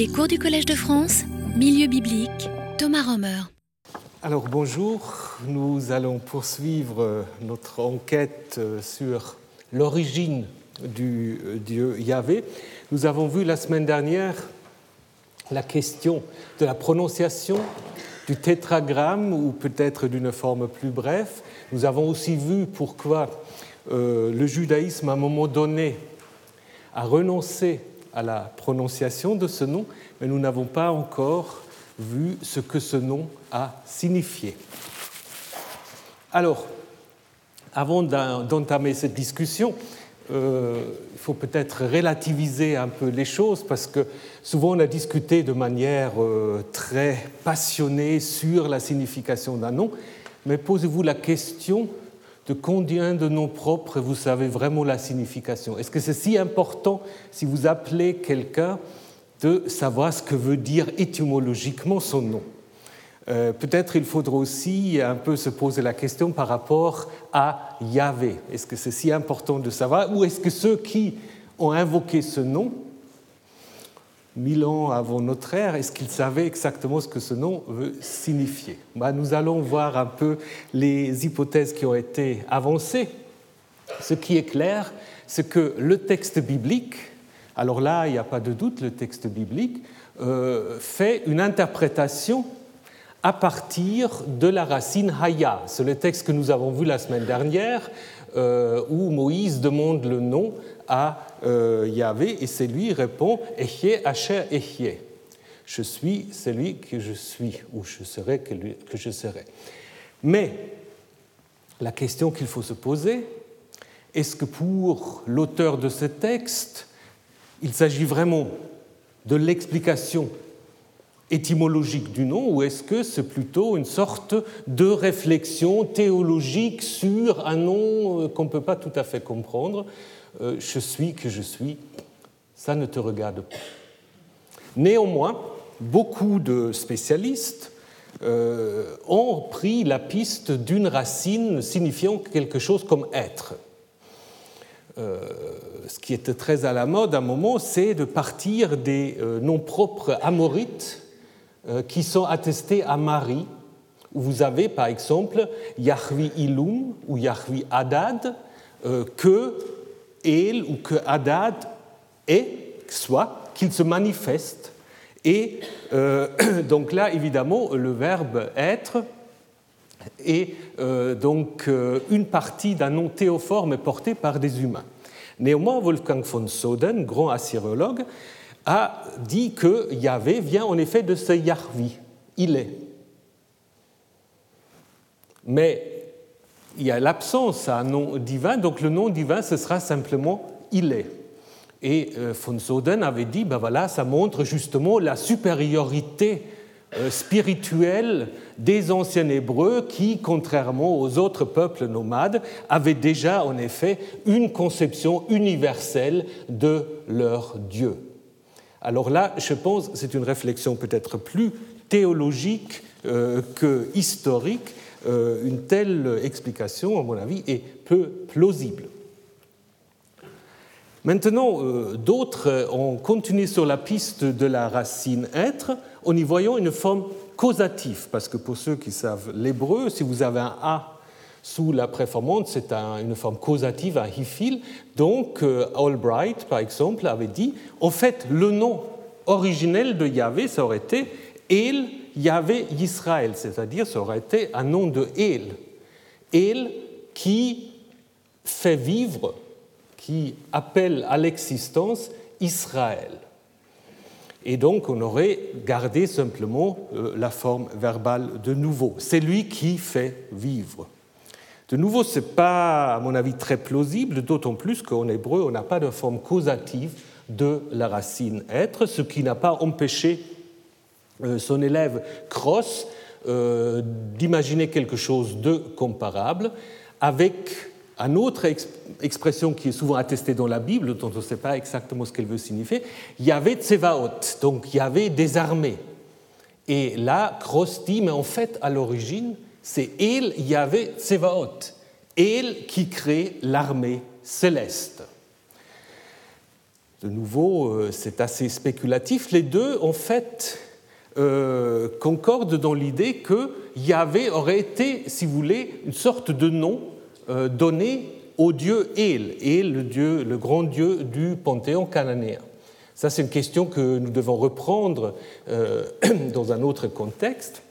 Les cours du Collège de France, Milieu biblique, Thomas Romer. Alors bonjour, nous allons poursuivre euh, notre enquête euh, sur l'origine du euh, Dieu Yahvé. Nous avons vu la semaine dernière la question de la prononciation du tétragramme ou peut-être d'une forme plus brève. Nous avons aussi vu pourquoi le judaïsme à un moment donné a renoncé à la prononciation de ce nom, mais nous n'avons pas encore vu ce que ce nom a signifié. Alors, avant d'entamer cette discussion, euh, il faut peut-être relativiser un peu les choses parce que souvent on a discuté de manière euh, très passionnée sur la signification d'un nom, mais posez-vous la question de combien de noms propres vous savez vraiment la signification. Est-ce que c'est si important si vous appelez quelqu'un de savoir ce que veut dire étymologiquement son nom? Euh, Peut-être il faudra aussi un peu se poser la question par rapport à Yahvé. Est-ce que c'est si important de savoir Ou est-ce que ceux qui ont invoqué ce nom mille ans avant notre ère, est-ce qu'ils savaient exactement ce que ce nom veut signifier? Bah, Nous allons voir un peu les hypothèses qui ont été avancées. Ce qui est clair, c'est que le texte biblique, alors là, il n'y a pas de doute, le texte biblique euh, fait une interprétation à partir de la racine Haya. C'est le texte que nous avons vu la semaine dernière, euh, où Moïse demande le nom à euh, Yahvé et c'est lui répond Ehye Asher. Je suis celui que je suis, ou je serai que, que je serai. Mais la question qu'il faut se poser, est-ce que pour l'auteur de ce texte, il s'agit vraiment de l'explication étymologique du nom ou est-ce que c'est plutôt une sorte de réflexion théologique sur un nom euh, qu'on ne peut pas tout à fait comprendre? Euh, je suis que je suis, ça ne te regarde pas. Néanmoins, beaucoup de spécialistes euh, ont pris la piste d'une racine signifiant quelque chose comme être. Euh, ce qui était très à la mode à un moment, c'est de partir des noms propres amorites qui sont attestés à Marie, vous avez par exemple Yahvi Ilum ou Yahvi Adad, que El ou que Hadad est, soit qu'il se manifeste. Et euh, donc là, évidemment, le verbe être est euh, donc euh, une partie d'un nom théoforme porté par des humains. Néanmoins, Wolfgang von Soden, grand assyriologue, a dit que Yahvé vient en effet de ce Yahvi, il est. Mais il y a l'absence à un nom divin, donc le nom divin, ce sera simplement il est. Et euh, von Soden avait dit, ben voilà, ça montre justement la supériorité euh, spirituelle des anciens Hébreux qui, contrairement aux autres peuples nomades, avaient déjà en effet une conception universelle de leur Dieu. Alors là, je pense, c'est une réflexion peut-être plus théologique euh, que historique, une telle explication, à mon avis, est peu plausible. Maintenant, euh, d'autres ont continué sur la piste de la racine être en y voyant une forme causative, parce que pour ceux qui savent l'hébreu, si vous avez un A sous la préformante, c'est une forme causative, un hifil. Donc, euh, Albright, par exemple, avait dit, en fait, le nom originel de Yahvé, ça aurait été El Yahvé Israël, c'est-à-dire ça aurait été un nom de El. El qui fait vivre, qui appelle à l'existence Israël. Et donc on aurait gardé simplement euh, la forme verbale de nouveau. C'est lui qui fait vivre. De nouveau, ce n'est pas, à mon avis, très plausible, d'autant plus qu'en hébreu, on n'a pas de forme causative de la racine être, ce qui n'a pas empêché son élève Cross euh, d'imaginer quelque chose de comparable avec une autre expression qui est souvent attestée dans la Bible, dont on ne sait pas exactement ce qu'elle veut signifier, il y avait Tsevaot, donc il y avait des armées. Et là, Cross dit, mais en fait, à l'origine, c'est El Yahvé Tsevaot, El qui crée l'armée céleste. De nouveau, c'est assez spéculatif. Les deux, en fait, concordent dans l'idée que Yahvé aurait été, si vous voulez, une sorte de nom donné au dieu El, El, le, dieu, le grand dieu du panthéon cananéen. Ça, c'est une question que nous devons reprendre euh, dans un autre contexte,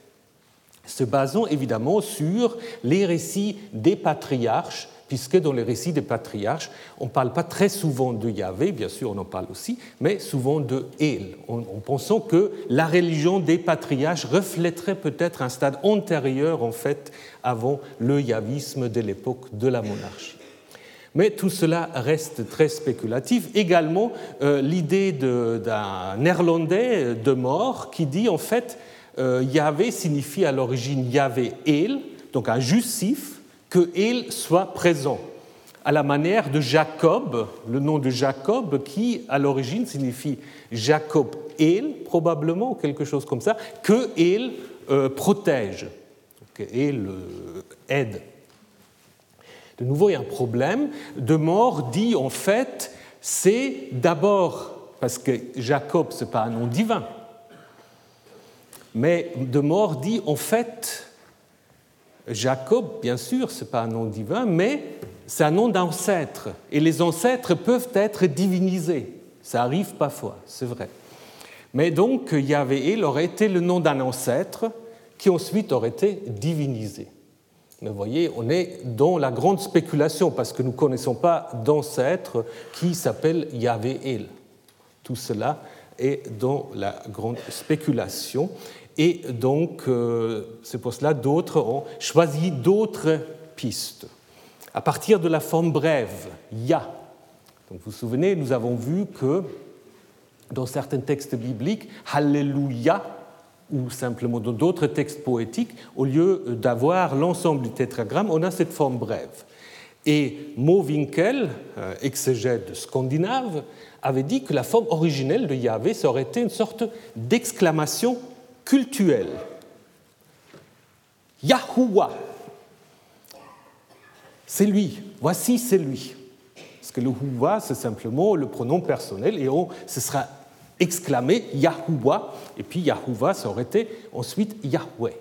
se basant évidemment sur les récits des patriarches, puisque dans les récits des patriarches, on ne parle pas très souvent de Yahvé, bien sûr on en parle aussi, mais souvent de El, en, pensant que la religion des patriarches reflèterait peut-être un stade antérieur, en fait, avant le yavisme de l'époque de la monarchie. Mais tout cela reste très spéculatif. Également, euh, l'idée d'un néerlandais de mort qui dit en fait euh, Yahvé signifie à l'origine Yahvé El, donc un justif, que El soit présent. À la manière de Jacob, le nom de Jacob, qui à l'origine signifie Jacob El, probablement, quelque chose comme ça, que El euh, protège, que El aide. De nouveau, il y a un problème. De mort dit en fait, c'est d'abord, parce que Jacob, ce n'est pas un nom divin, mais de mort dit en fait, Jacob, bien sûr, ce n'est pas un nom divin, mais c'est un nom d'ancêtre. Et les ancêtres peuvent être divinisés. Ça arrive parfois, c'est vrai. Mais donc, Yahvé il aurait été le nom d'un ancêtre qui ensuite aurait été divinisé. Vous voyez, on est dans la grande spéculation parce que nous ne connaissons pas d'ancêtre qui s'appelle Yahvé El. Tout cela est dans la grande spéculation. Et donc, c'est pour cela d'autres ont choisi d'autres pistes. À partir de la forme brève, Ya. Donc, vous vous souvenez, nous avons vu que dans certains textes bibliques, Hallelujah ou simplement dans d'autres textes poétiques, au lieu d'avoir l'ensemble du tétragramme, on a cette forme brève. Et Mowinckel, euh, exégète scandinave, avait dit que la forme originelle de Yahvé, ça aurait été une sorte d'exclamation cultuelle. Yahuwah, c'est lui, voici c'est lui. Parce que le Huwa, c'est simplement le pronom personnel et on, ce sera exclamé Yahuwah, et puis Yahuwah, ça aurait été ensuite Yahweh.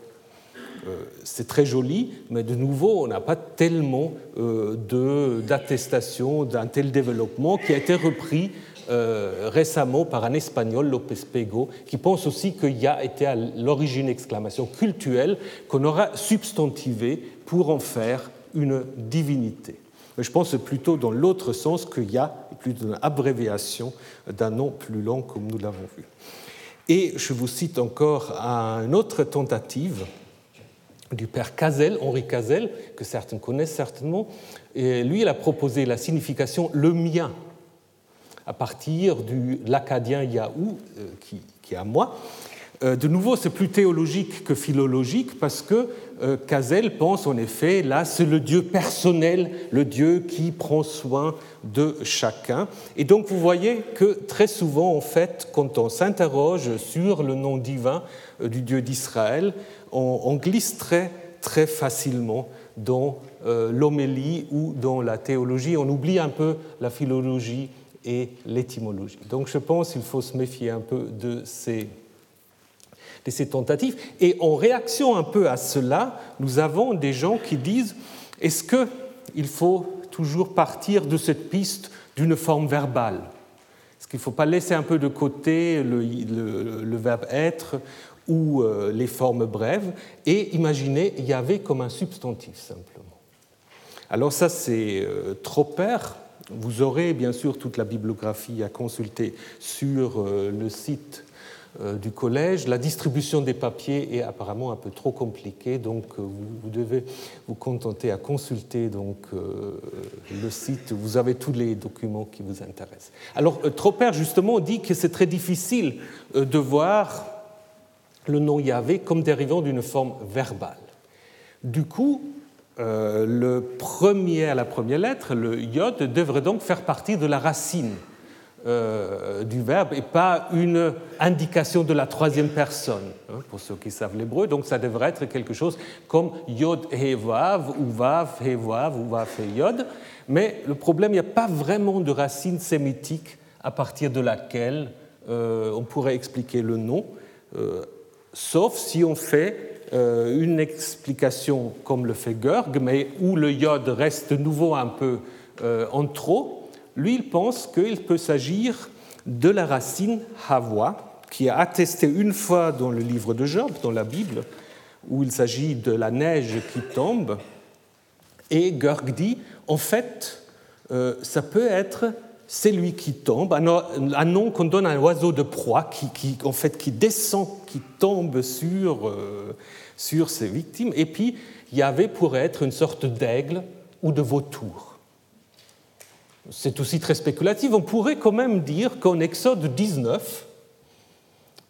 Euh, c'est très joli, mais de nouveau, on n'a pas tellement euh, d'attestation d'un tel développement qui a été repris euh, récemment par un espagnol, López Pego, qui pense aussi que Ya était à l'origine exclamation cultuelle qu'on aura substantivé pour en faire une divinité je pense plutôt dans l'autre sens qu'il y a plutôt une abréviation d'un nom plus long comme nous l'avons vu. Et je vous cite encore une autre tentative du père Cazel, Henri Cazel, que certains connaissent certainement. Lui, il a proposé la signification le mien à partir de l'acadien Yahou, euh, qui, est à moi. Euh, de nouveau, c'est plus théologique que philologique parce que Cazel euh, pense en effet, là, c'est le Dieu personnel, le Dieu qui prend soin de chacun. Et donc, vous voyez que très souvent, en fait, quand on s'interroge sur le nom divin du Dieu d'Israël, on, glisse très, très facilement dans l'homélie ou dans la théologie. On oublie un peu la philologie et l'étymologie. Donc, je pense qu'il faut se méfier un peu de ces tentatives. Et en réaction un peu à cela, nous avons des gens qui disent est-ce qu'il faut toujours partir de cette piste d'une forme verbale? Est-ce qu'il ne faut pas laisser un peu de côté le, verbe être ou euh, les formes brèves et imaginer Yahvé comme un substantif simplement? Alors ça c'est euh, trop père. Vous aurez bien sûr toute la bibliographie à consulter sur euh, le site euh, du collège. La distribution des papiers est apparemment un peu trop compliquée, donc euh, vous, devez vous contenter à consulter donc, le site. Vous avez tous les documents qui vous intéressent. Alors, Tropper, justement, dit que c'est très difficile de voir le nom Yahvé comme dérivant d'une forme verbale. Du coup, le premier, la première lettre, le yod, devrait donc faire partie de la racine euh, du verbe et pas une indication de la troisième personne, hein, pour ceux qui savent l'hébreu. Donc ça devrait être quelque chose comme yod he vav, ou vav he vav, ou vav he yod. Mais le problème, il n'y a pas vraiment de racine sémitique à partir de laquelle on pourrait expliquer le nom, sauf si on fait une explication comme le fait Görg, mais où le iode reste nouveau un peu en trop. Lui, il pense qu'il peut s'agir de la racine Hava, qui est attestée une fois dans le livre de Job, dans la Bible, où il s'agit de la neige qui tombe. Et Görg dit, en fait, euh, ça peut être c'est lui qui tombe, un nom qu'on donne à un oiseau de proie qui, en fait, qui descend, qui tombe sur, euh, sur ses victimes. Et puis, Yahvé pourrait être une sorte d'aigle ou de vautour. C'est aussi très spéculatif. On pourrait quand même dire qu'en Exode 19,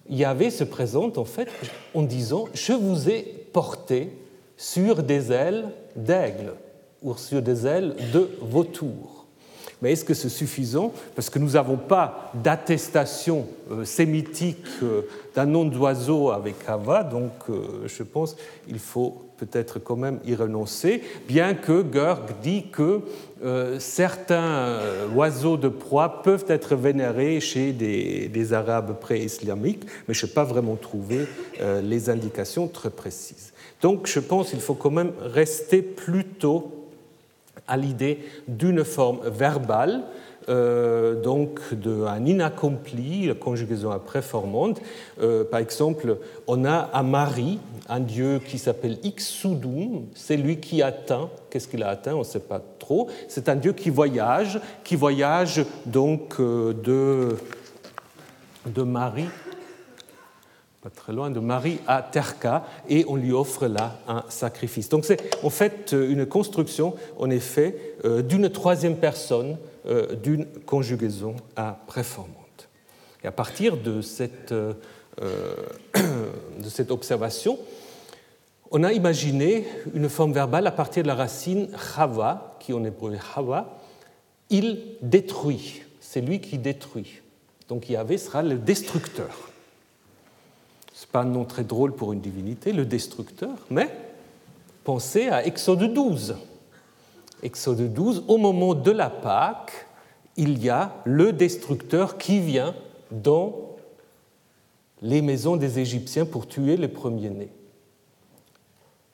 Yahvé se présente en fait en disant Je vous ai porté sur des ailes d'aigle ou sur des ailes de vautour. Mais est-ce que c'est suffisant? Parce que nous n'avons pas d'attestation euh, sémitique euh, d'un nom d'oiseau avec Hava, donc euh, je pense qu'il faut peut-être quand même y renoncer, bien que Görg dit que certains oiseaux de proie peuvent être vénérés chez des, des Arabes pré-islamiques, mais je n'ai pas vraiment trouvé les indications très précises. Donc je pense qu'il faut quand même rester plutôt à l'idée d'une forme verbale, euh, donc d'un inaccompli, la conjugaison après formante. Euh, par exemple, on a à Marie un dieu qui s'appelle Ixudum, c'est lui qui atteint. Qu'est-ce qu'il a atteint? On ne sait pas trop. C'est un dieu qui voyage, qui voyage donc euh, de, de Marie très loin de Marie à Terka, et on lui offre là un sacrifice. Donc c'est en fait une construction, en effet, euh, d'une troisième personne, euh, d'une conjugaison à préformante. Et à partir de cette, euh, de cette observation, on a imaginé une forme verbale à partir de la racine chava, qui en hébreu est. Il détruit, c'est lui qui détruit. Donc Yahvé sera le destructeur pas un nom très drôle pour une divinité, le destructeur, mais pensez à Exode 12. Exode 12, au moment de la Pâque, il y a le destructeur qui vient dans les maisons des Égyptiens pour tuer les premiers-nés.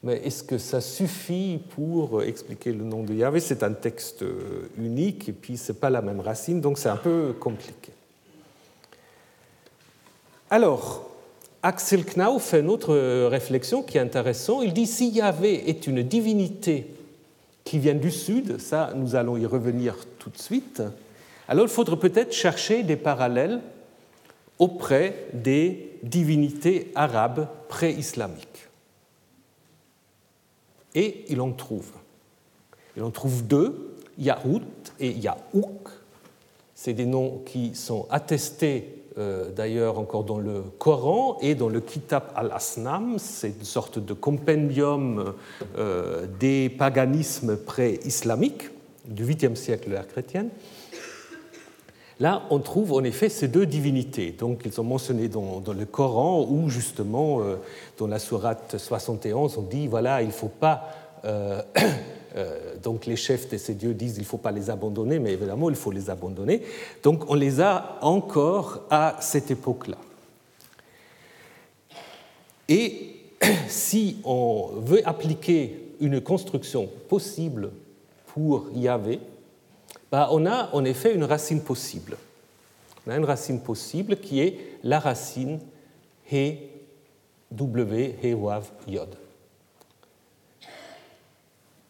Mais est-ce que ça suffit pour expliquer le nom de Yahvé? C'est un texte unique et puis ce n'est pas la même racine, donc c'est un peu compliqué. Alors, Axel Knau fait une autre réflexion qui est intéressante. Il dit si Yahvé est une divinité qui vient du sud, ça nous allons y revenir tout de suite, alors il faudrait peut-être chercher des parallèles auprès des divinités arabes pré-islamiques. Et il en trouve. Il en trouve deux, Yahout et Yahouk. C'est des noms qui sont attestés euh, d'ailleurs encore dans le Coran et dans le Kitab al-Asnam, c'est une sorte de compendium euh, des paganismes pré-islamiques du 8e siècle de l'ère chrétienne. Là, on trouve en effet ces deux divinités. Donc, ils sont mentionnés dans, le Coran, où justement, euh, dans la sourate 71, on dit voilà, il ne faut pas donc les chefs de ces dieux disent qu'il ne faut pas les abandonner, mais évidemment il faut les abandonner. Donc on les a encore à cette époque-là. Et si on veut appliquer une construction possible pour Yahvé, bah on a en effet une racine possible. On a une racine possible qui est la racine He, W, He, Wav, Yod.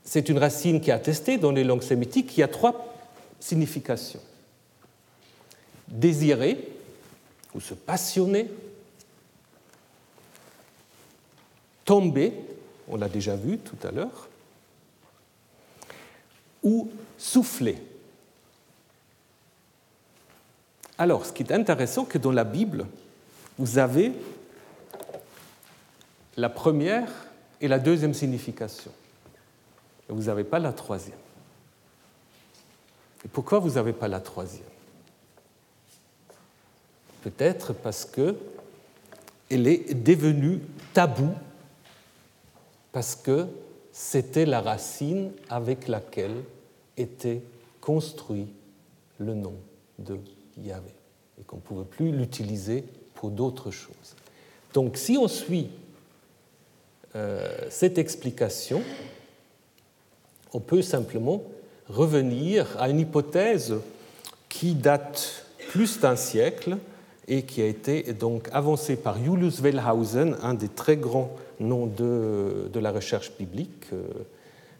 C'est une racine qui est attestée dans les langues sémitiques qui a trois significations. Désirer ou se passionner, tomber, on l'a déjà vu tout à l'heure, ou souffler. Alors, ce qui est intéressant, c'est que dans la Bible, vous avez la première et la deuxième signification vous n'avez pas la troisième. Et pourquoi vous n'avez pas la troisième? Peut-être parce que elle est devenue tabou, parce que c'était la racine avec laquelle était construit le nom de Yahvé et qu'on ne pouvait plus l'utiliser pour d'autres choses. Donc si on suit euh, cette explication, on peut simplement revenir à une hypothèse qui date plus d'un siècle et qui a été donc avancée par Julius Wellhausen, un des très grands noms de, la recherche biblique euh,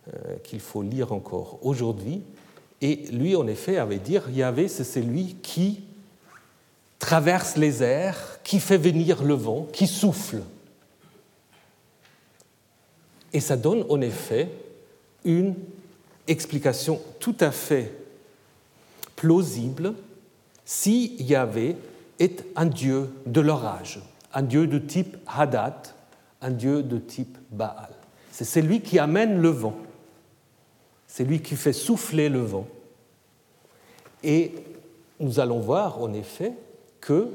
euh, qu'il faut lire encore aujourd'hui. Et lui, en effet, avait dit Yahvé, c'est celui qui traverse les airs, qui fait venir le vent, qui souffle. Et ça donne en effet une explication tout à fait plausible si Yahvé est un dieu de l'orage, un dieu de type Hadad, un dieu de type Baal. C'est celui qui amène le vent, c'est lui qui fait souffler le vent. Et nous allons voir en effet que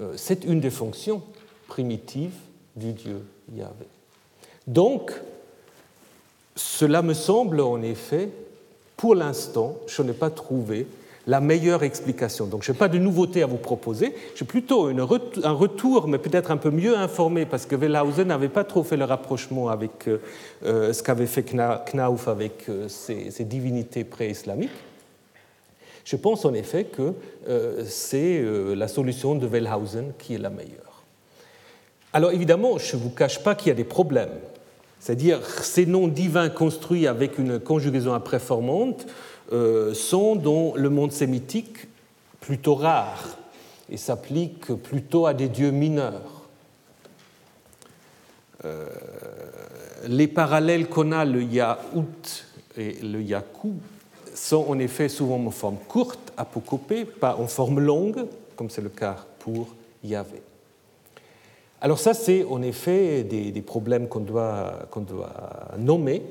euh, c'est une des fonctions primitives du Dieu Yahvé. Donc, cela me semble en effet, pour l'instant, je n'ai pas trouvé la meilleure explication. Donc je n'ai pas de nouveauté à vous proposer, j'ai plutôt un retour, mais peut-être un peu mieux informé, parce que Wellhausen n'avait pas trop fait le rapprochement avec euh, euh, ce qu'avait fait Knauf avec ses, divinités pré-islamiques. Je pense en effet que c'est la solution de Wellhausen qui est la meilleure. Alors évidemment, je ne vous cache pas qu'il y a des problèmes. C'est-à-dire ces noms divins construits avec une conjugaison impréformante euh, sont dans le monde sémitique plutôt rares et s'appliquent plutôt à des dieux mineurs. Euh, les parallèles qu'on a, le Yaout et le Yakou, sont en effet souvent en forme courte, apocopée, pas en forme longue, comme c'est le cas pour Yahvé. Alors ça, c'est en effet des, problèmes qu'on doit, doit, nommer,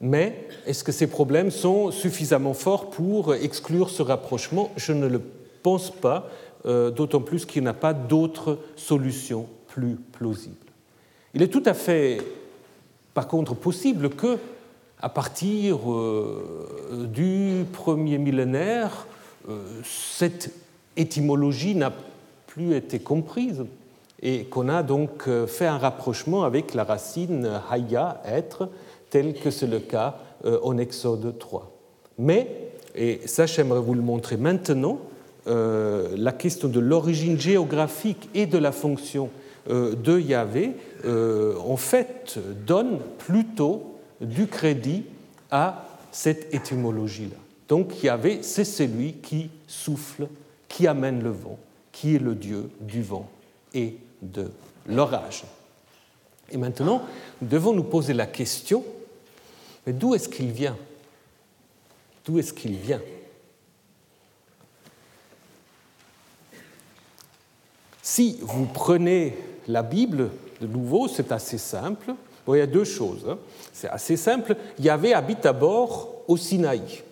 mais est-ce que ces problèmes sont suffisamment forts pour exclure ce rapprochement? Je ne le pense pas, euh, d'autant plus qu'il n'y a pas d'autres solutions plus plausibles. Il est tout à fait, par contre, possible que, à partir euh, du premier millénaire, euh, cette étymologie n'a plus été comprise et qu'on a donc euh, fait un rapprochement avec la racine haya, être, tel que c'est le cas euh, en Exode 3. Mais, et ça j'aimerais vous le montrer maintenant, euh, la question de l'origine géographique et de la fonction de Yahvé, en fait, donne plutôt du crédit à cette étymologie-là. Donc Yahvé, c'est celui qui souffle, qui amène le vent, qui est le Dieu du vent et de l'orage. Et maintenant, nous devons nous poser la question, mais d'où est-ce qu'il vient? D'où est-ce qu'il vient? Si vous prenez la Bible de nouveau, c'est assez simple. il y a deux choses. Hein. C'est assez simple. Yahvé habite à bord au Sinaï.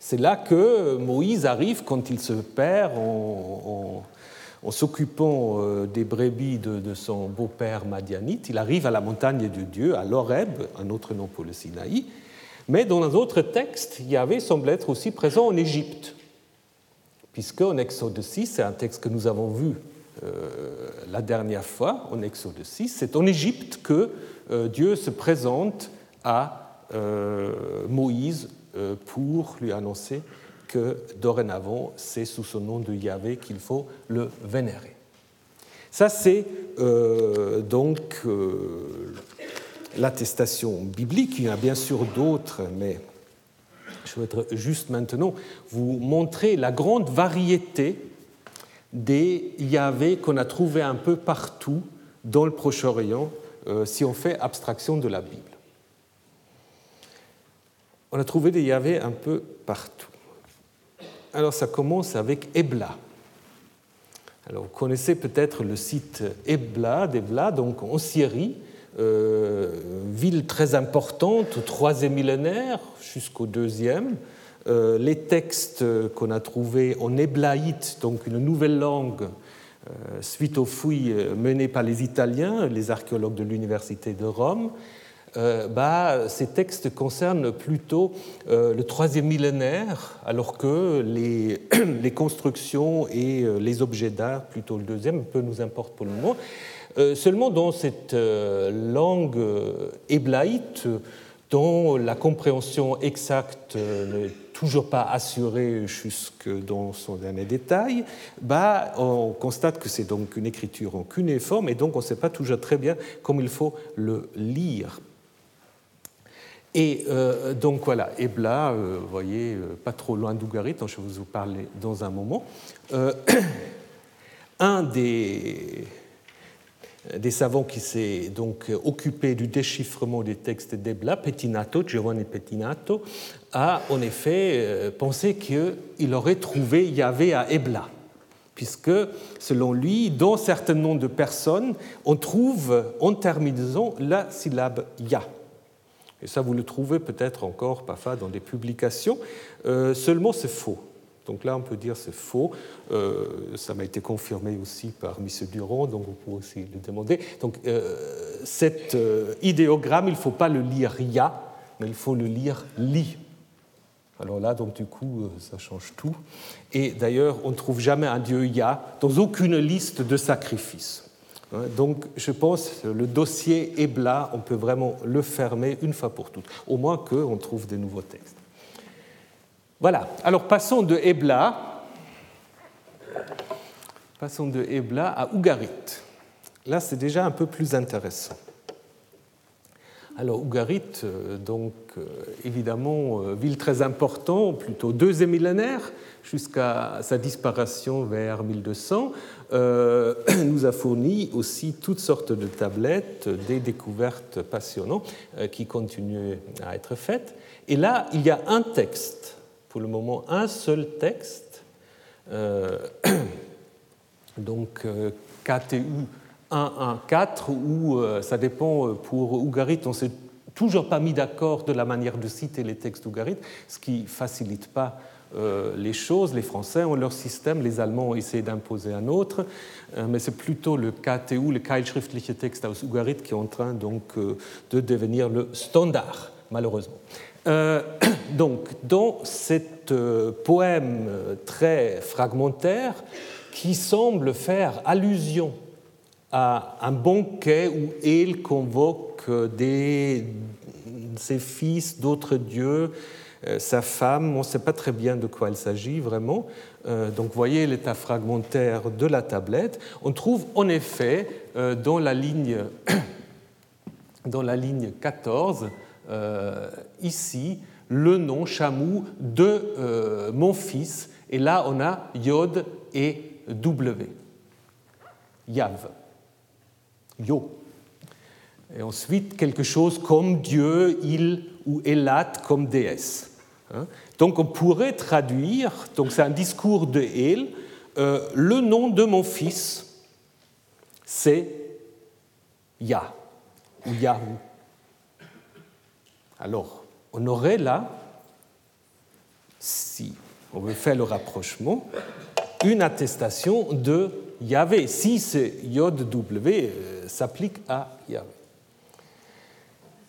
C'est là que Moïse arrive quand il se perd en, en s'occupant euh, des brebis de, son beau-père Madianite, il arrive à la montagne de Dieu, à l'Oreb, un autre nom pour le Sinaï. Mais dans un autre texte, Yahvé semble être aussi présent en Égypte, puisque en Exode 6, c'est un texte que nous avons vu euh, la dernière fois, en Exode 6, c'est en Égypte que euh, Dieu se présente à Moïse pour lui annoncer que dorénavant, c'est sous ce nom de Yahvé qu'il faut le vénérer. Ça, c'est euh, donc euh, l'attestation biblique. Il y en a bien sûr d'autres, mais je voudrais juste maintenant vous montrer la grande variété des Yahvé qu'on a trouvé un peu partout dans le Proche-Orient, euh, si on fait abstraction de la Bible. On a trouvé des Yahvé un peu partout. Alors ça commence avec Ebla. Alors vous connaissez peut-être le site Ebla, d'Ebla, donc en Syrie, euh, ville très importante au troisième millénaire jusqu'au deuxième. Euh, les textes qu'on a trouvés en éblaïte, donc une nouvelle langue, euh, suite aux fouilles menées par les Italiens, les archéologues de l'Université de Rome, euh, bah, ces textes concernent plutôt euh, le troisième millénaire, alors que les, constructions et euh, les objets d'art, plutôt le deuxième, peu nous importe pour le moment. seulement dans cette langue héblaïte, dont la compréhension exacte n'est toujours pas assurée jusque dans son dernier détail, bah, on constate que c'est donc une écriture en cunéiforme et donc on ne sait pas toujours très bien comment il faut le lire. Et euh, donc voilà, Ebla, euh, vous voyez, euh, pas trop loin d'Ougarit, dont je vais vous parler dans un moment. un des, savants qui s'est donc occupé du déchiffrement des textes d'Ebla, Pettinato, Giovanni Pettinato, a en effet pensé qu'il aurait trouvé Yahvé à Ebla puisque, selon lui, dans certains noms de personnes, on trouve en terminaison la syllabe Ya. Et ça, vous le trouvez peut-être encore parfois dans des publications. Euh, seulement, c'est faux. Donc là, on peut dire c'est faux. Euh, ça m'a été confirmé aussi par M. Durand, donc vous pouvez aussi le demander. Donc euh, cet idéogramme, il ne faut pas le lire ya, mais il faut le lire li. Alors là, donc du coup, ça change tout. Et d'ailleurs, on ne trouve jamais un dieu ya dans aucune liste de sacrifices. Hein, donc je pense le dossier Ebla, on peut vraiment le fermer une fois pour toutes, au moins qu'on trouve des nouveaux textes. Voilà, alors passons de Ebla, passons de Ebla à Ougarit. Là, c'est déjà un peu plus intéressant. Alors Ougarit, euh, donc euh, évidemment, euh, ville très importante, plutôt deuxième millénaire, jusqu'à sa disparition vers 1200, euh, nous a fourni aussi toutes sortes de tablettes, des découvertes passionnantes qui continuent à être faites. Et là, il y a un texte, pour le moment, un seul texte, donc KTU 114, où ça dépend pour Ougarit, on s'est toujours pas mis d'accord de la manière de citer les textes Ougarit, ce qui facilite pas euh, les choses. Les Français ont leur système, les Allemands ont essayé d'imposer un autre, euh, mais c'est plutôt le KTU, le Keilschriftliche Text aus Ugarit, qui est en train donc euh, de devenir le standard, malheureusement. donc, dans cet poème très fragmentaire, qui semble faire allusion un banquet où il convoque ses fils d'autres dieux, euh, sa femme, on ne sait pas très bien de quoi il s'agit vraiment. Euh, donc voyez l'état fragmentaire de la tablette. On trouve en effet euh, dans la ligne, dans la ligne 14, ici, le nom Chamou de mon fils. Et là, on a Yod et W. Yav. Yo. Et ensuite, quelque chose comme Dieu, il ou Elat comme déesse. Hein. Donc on pourrait traduire, donc c'est un discours de El, euh, le nom de mon fils, c'est Yah ou Yahou. Alors, on aurait là, si on veut faire le rapprochement, une attestation de Yahvé. Si ce Yod W euh, s'applique à Yahvé.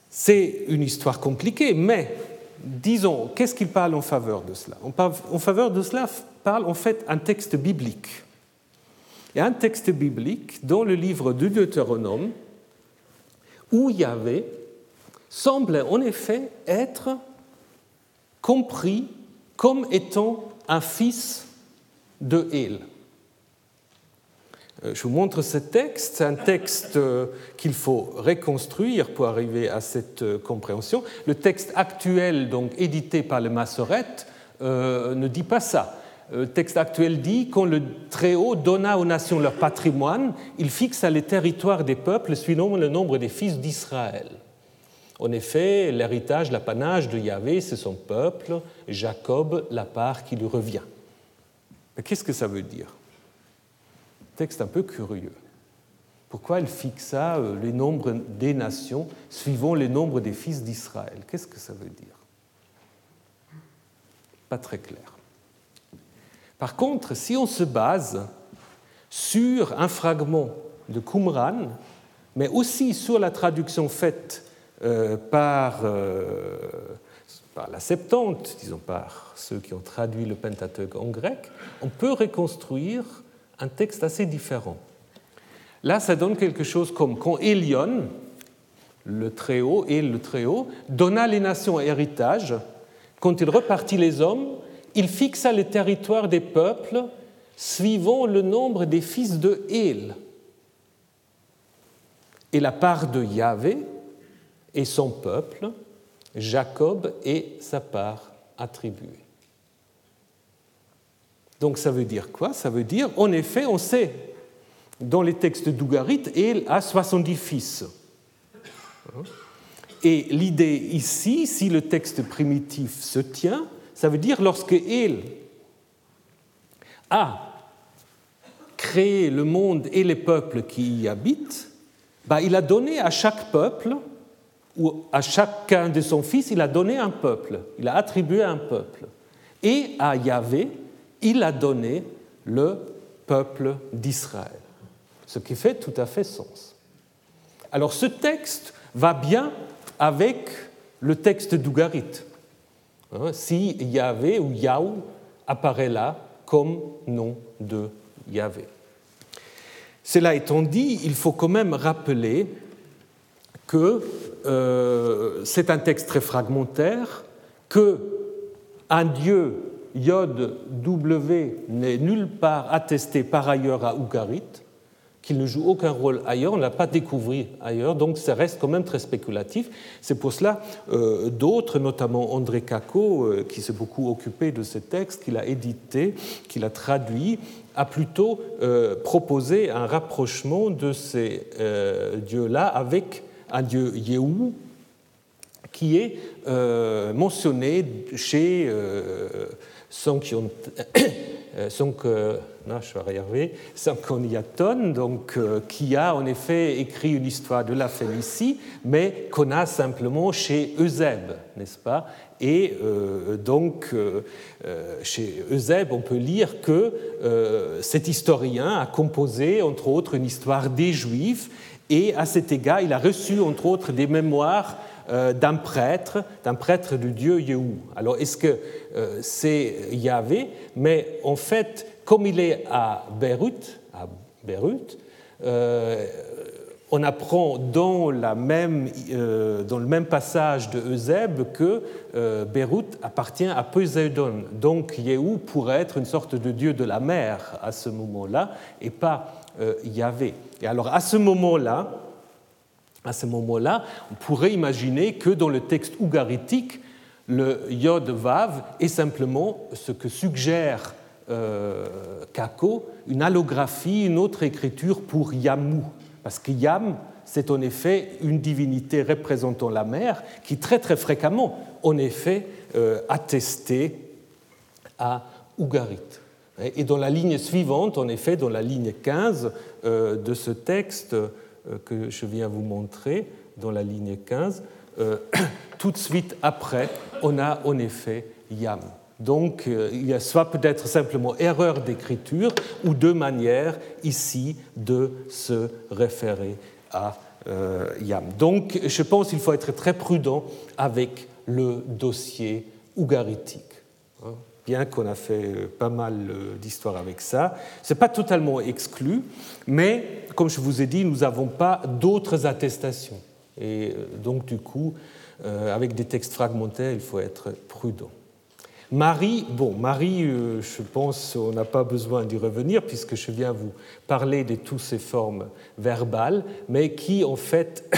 C'est une histoire compliquée, mais disons, qu'est-ce qu'il parle en faveur de cela? En faveur de cela parle en fait un texte biblique. Et un texte biblique dans le livre du Deutéronome, où Yahvé semble en effet être compris comme étant un fils de El. Euh, je vous montre ce texte. C'est un texte euh, qu'il faut reconstruire pour arriver à cette euh, compréhension. Le texte actuel, donc édité par le Massorette, ne dit pas ça. Le texte actuel dit Quand le Très-Haut donna aux nations leur patrimoine, il fixa les territoires des peuples suivant le nombre des fils d'Israël. En effet, l'héritage, l'apanage de Yahvé, c'est son peuple, Jacob, la part qui lui revient. Qu'est-ce que ça veut dire? Texte un peu curieux. Pourquoi il fixa euh, les nombres des nations suivant les nombres des fils d'Israël? Qu'est-ce que ça veut dire? Pas très clair. Par contre, si on se base sur un fragment de Qumran, mais aussi sur la traduction faite par, par la Septante, disons par ceux qui ont traduit le Pentateuque en grec, on peut reconstruire un texte assez différent. Là, ça donne quelque chose comme quand Élion, le Très-Haut et le Très-Haut, donna les nations héritage, quand il repartit les hommes, il fixa le territoire des peuples suivant le nombre des fils de Hél. Et la part de Yahvé et son peuple, Jacob et sa part attribuée. Donc ça veut dire quoi? Ça veut dire, en effet, on sait, dans les textes d'Ougarit, Hél a 70 fils. Et l'idée ici, si le texte primitif se tient, ça veut dire lorsque Hél a créé le monde et les peuples qui y habitent, bah, il a donné à chaque peuple, ou à chacun de son fils, il a donné un peuple, il a attribué un peuple. Et à Yahvé, il a donné le peuple d'Israël, ce qui fait tout à fait sens. Alors ce texte va bien avec le texte d'Ougarit. Hein, si Yahvé ou Yahou apparaît là comme nom de Yahvé. Cela étant dit, il faut quand même rappeler que euh, c'est un texte très fragmentaire, que un Dieu Yod W n'est nulle part attesté par ailleurs à Ougarit, qu'il ne joue aucun rôle ailleurs, on ne l'a pas découvert ailleurs, donc ça reste quand même très spéculatif. C'est pour cela euh, d'autres, notamment André Kako, euh, qui s'est beaucoup occupé de ce texte, qu'il a édité, qu'il a traduit, a plutôt euh, proposé un rapprochement de ces dieux-là avec un dieu Yehou, qui est mentionné chez Sankhyon non, je vais Sankoniaton, donc, euh, qui a en effet écrit une histoire de la Phénicie, mais qu'on a simplement chez Eusèbe, n'est-ce pas? Et euh, donc, euh, chez Eusèbe, on peut lire que cet historien a composé, entre autres, une histoire des Juifs, et à cet égard, il a reçu, entre autres, des mémoires d'un prêtre, d'un prêtre du dieu Yehou. Alors, est-ce que c'est Yahvé? Mais en fait, comme il est à Beyrouth, à Beyrouth euh, on apprend dans, la même, euh, dans, le même passage de Eusèbe que euh, Beyrouth appartient à Poséidon. Donc Yehou pourrait être une sorte de dieu de la mer à ce moment-là et pas Yahvé. Et alors à ce moment-là, à ce moment-là, on pourrait imaginer que dans le texte ougaritique, le yod vav est simplement ce que suggère euh, Kako une allographie, une autre écriture pour Yamu, parce que Yam, c'est en effet une divinité représentant la mer qui très très fréquemment, en effet, euh, attestée à Ougarit. Et dans la ligne suivante, en effet, dans la ligne 15 euh, de ce texte que je viens vous montrer, dans la ligne 15, tout de suite après, on a en effet Yam. Donc euh, il y a soit peut-être simplement erreur d'écriture ou deux manières ici de se référer à euh, YAM. Donc je pense qu'il faut être très prudent avec le dossier ougaritique. Hein. Bien qu'on a fait pas mal euh, d'histoires avec ça, ce n'est pas totalement exclu, mais comme je vous ai dit, nous n'avons pas d'autres attestations. Et donc du coup, avec des textes fragmentaires, il faut être prudent. Marie, bon, Marie, euh, je pense, on n'a pas besoin d'y revenir puisque je viens vous parler de toutes ces formes verbales, mais qui en fait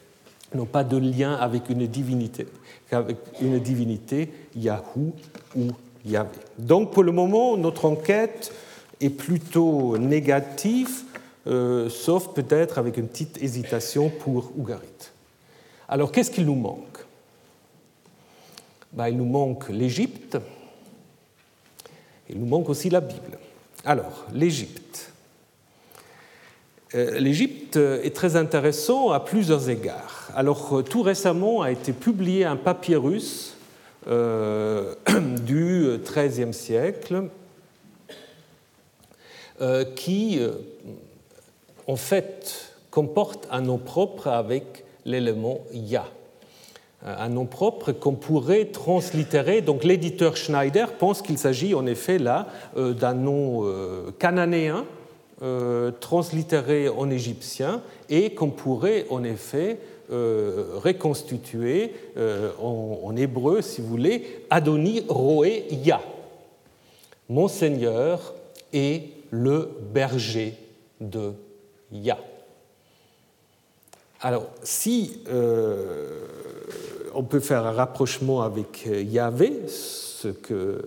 n'ont pas de lien avec une divinité, avec une divinité Yahoo ou Donc pour le moment, notre enquête est plutôt négative, euh, sauf peut-être avec une petite hésitation pour Ougarit. Alors qu'est-ce qu'il nous manque? Bah, il nous manque l'Égypte, il nous manque aussi la Bible. Alors, l'Égypte. Euh, L'Égypte est très intéressant à plusieurs égards. Alors, euh, tout récemment a été publié un papyrus du XIIIe siècle qui, en fait, comporte un nom propre avec l'élément Ya. Un nom propre qu'on pourrait translittérer. Donc l'éditeur Schneider pense qu'il s'agit en effet là d'un nom cananéen translittéré en égyptien et qu'on pourrait en effet euh, reconstitué euh, en, hébreu, si vous voulez, Adoni Roé Ya. Monseigneur est le berger de Ya. Alors, si euh, on peut faire un rapprochement avec Yahvé, ce que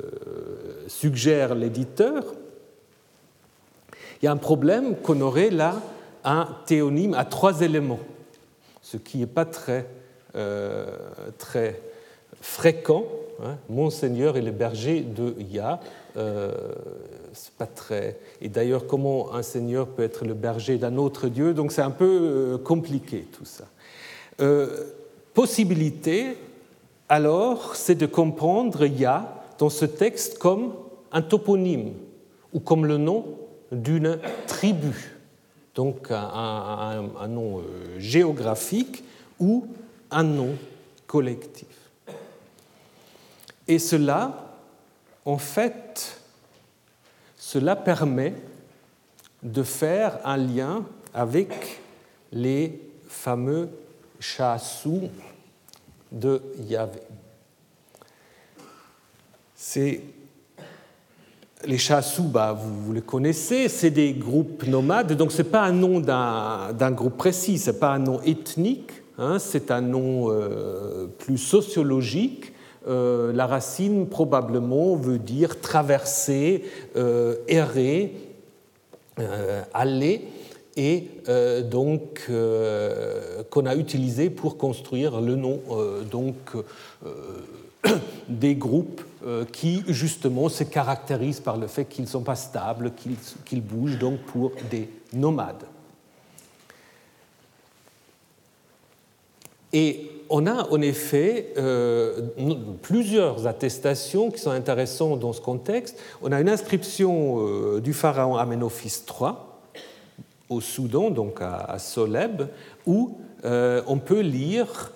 suggère l'éditeur, il y a un problème qu'on aurait là un théonyme à trois éléments ce qui n'est pas très, euh, fréquent. Hein. Monseigneur et le berger de Ya, euh. Et d'ailleurs, comment un seigneur peut être le berger d'un autre dieu? Donc c'est un peu euh, compliqué tout ça. possibilité, alors, c'est de comprendre Ya dans ce texte comme un toponyme ou comme le nom d'une tribu donc un, nom euh, géographique ou un nom collectif. Et cela, en fait, cela permet de faire un lien avec les fameux chassous de Yahvé. C'est les chassous, bah, vous, les connaissez, c'est des groupes nomades, donc ce n'est pas un nom d'un groupe précis, ce n'est pas un nom ethnique, hein, c'est un nom euh, plus sociologique. Euh, la racine probablement veut dire traverser, euh, errer, aller, et donc qu'on a utilisé pour construire le nom donc, des groupes euh, qui justement se caractérisent par le fait qu'ils ne sont pas stables, qu'ils bougent donc pour des nomades. Et on a en effet euh, plusieurs attestations qui sont intéressantes dans ce contexte. On a une inscription euh, du pharaon Amenophis III au Soudan, donc à, Soleb, où on peut lire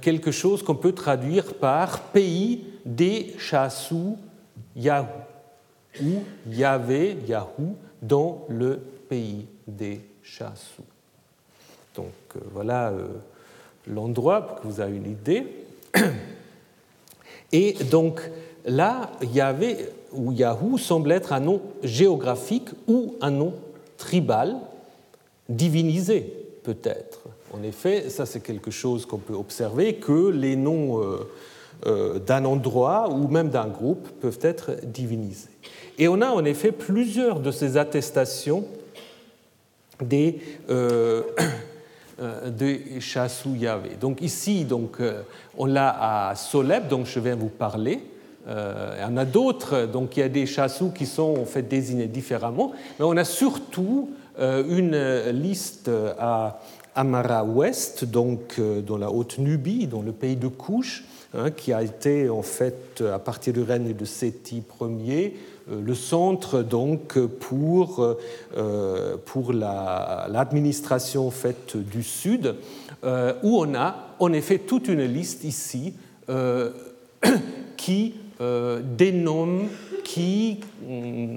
quelque chose qu'on peut traduire par pays des Chassou Yahou, ou Yahvé Yahou, dans le pays des Chassou. Donc euh, voilà euh, l'endroit pour que vous ayez une idée. Et donc là, Yahvé ou Yahou semble être un nom géographique ou un nom tribal, divinisé peut-être. En effet, ça c'est quelque chose qu'on peut observer, que les noms euh, euh, d'un endroit ou même d'un groupe peuvent être divinisés. Et on a en effet plusieurs de ces attestations des, euh, euh Chassou Yahvé. Donc ici, donc, on l'a à Soleb, dont je viens vous parler. Euh, il en a d'autres, donc il y a des chassous qui sont en fait désignés différemment, mais on a surtout une liste à Amara Ouest, donc dans la Haute-Nubie, dans le pays de Couche, Hein, qui a été en fait à partir du règne de Séti Ier euh, le centre donc pour, euh, pour l'administration faite du Sud, euh, où on a en effet toute une liste ici qui dénomme, qui mm,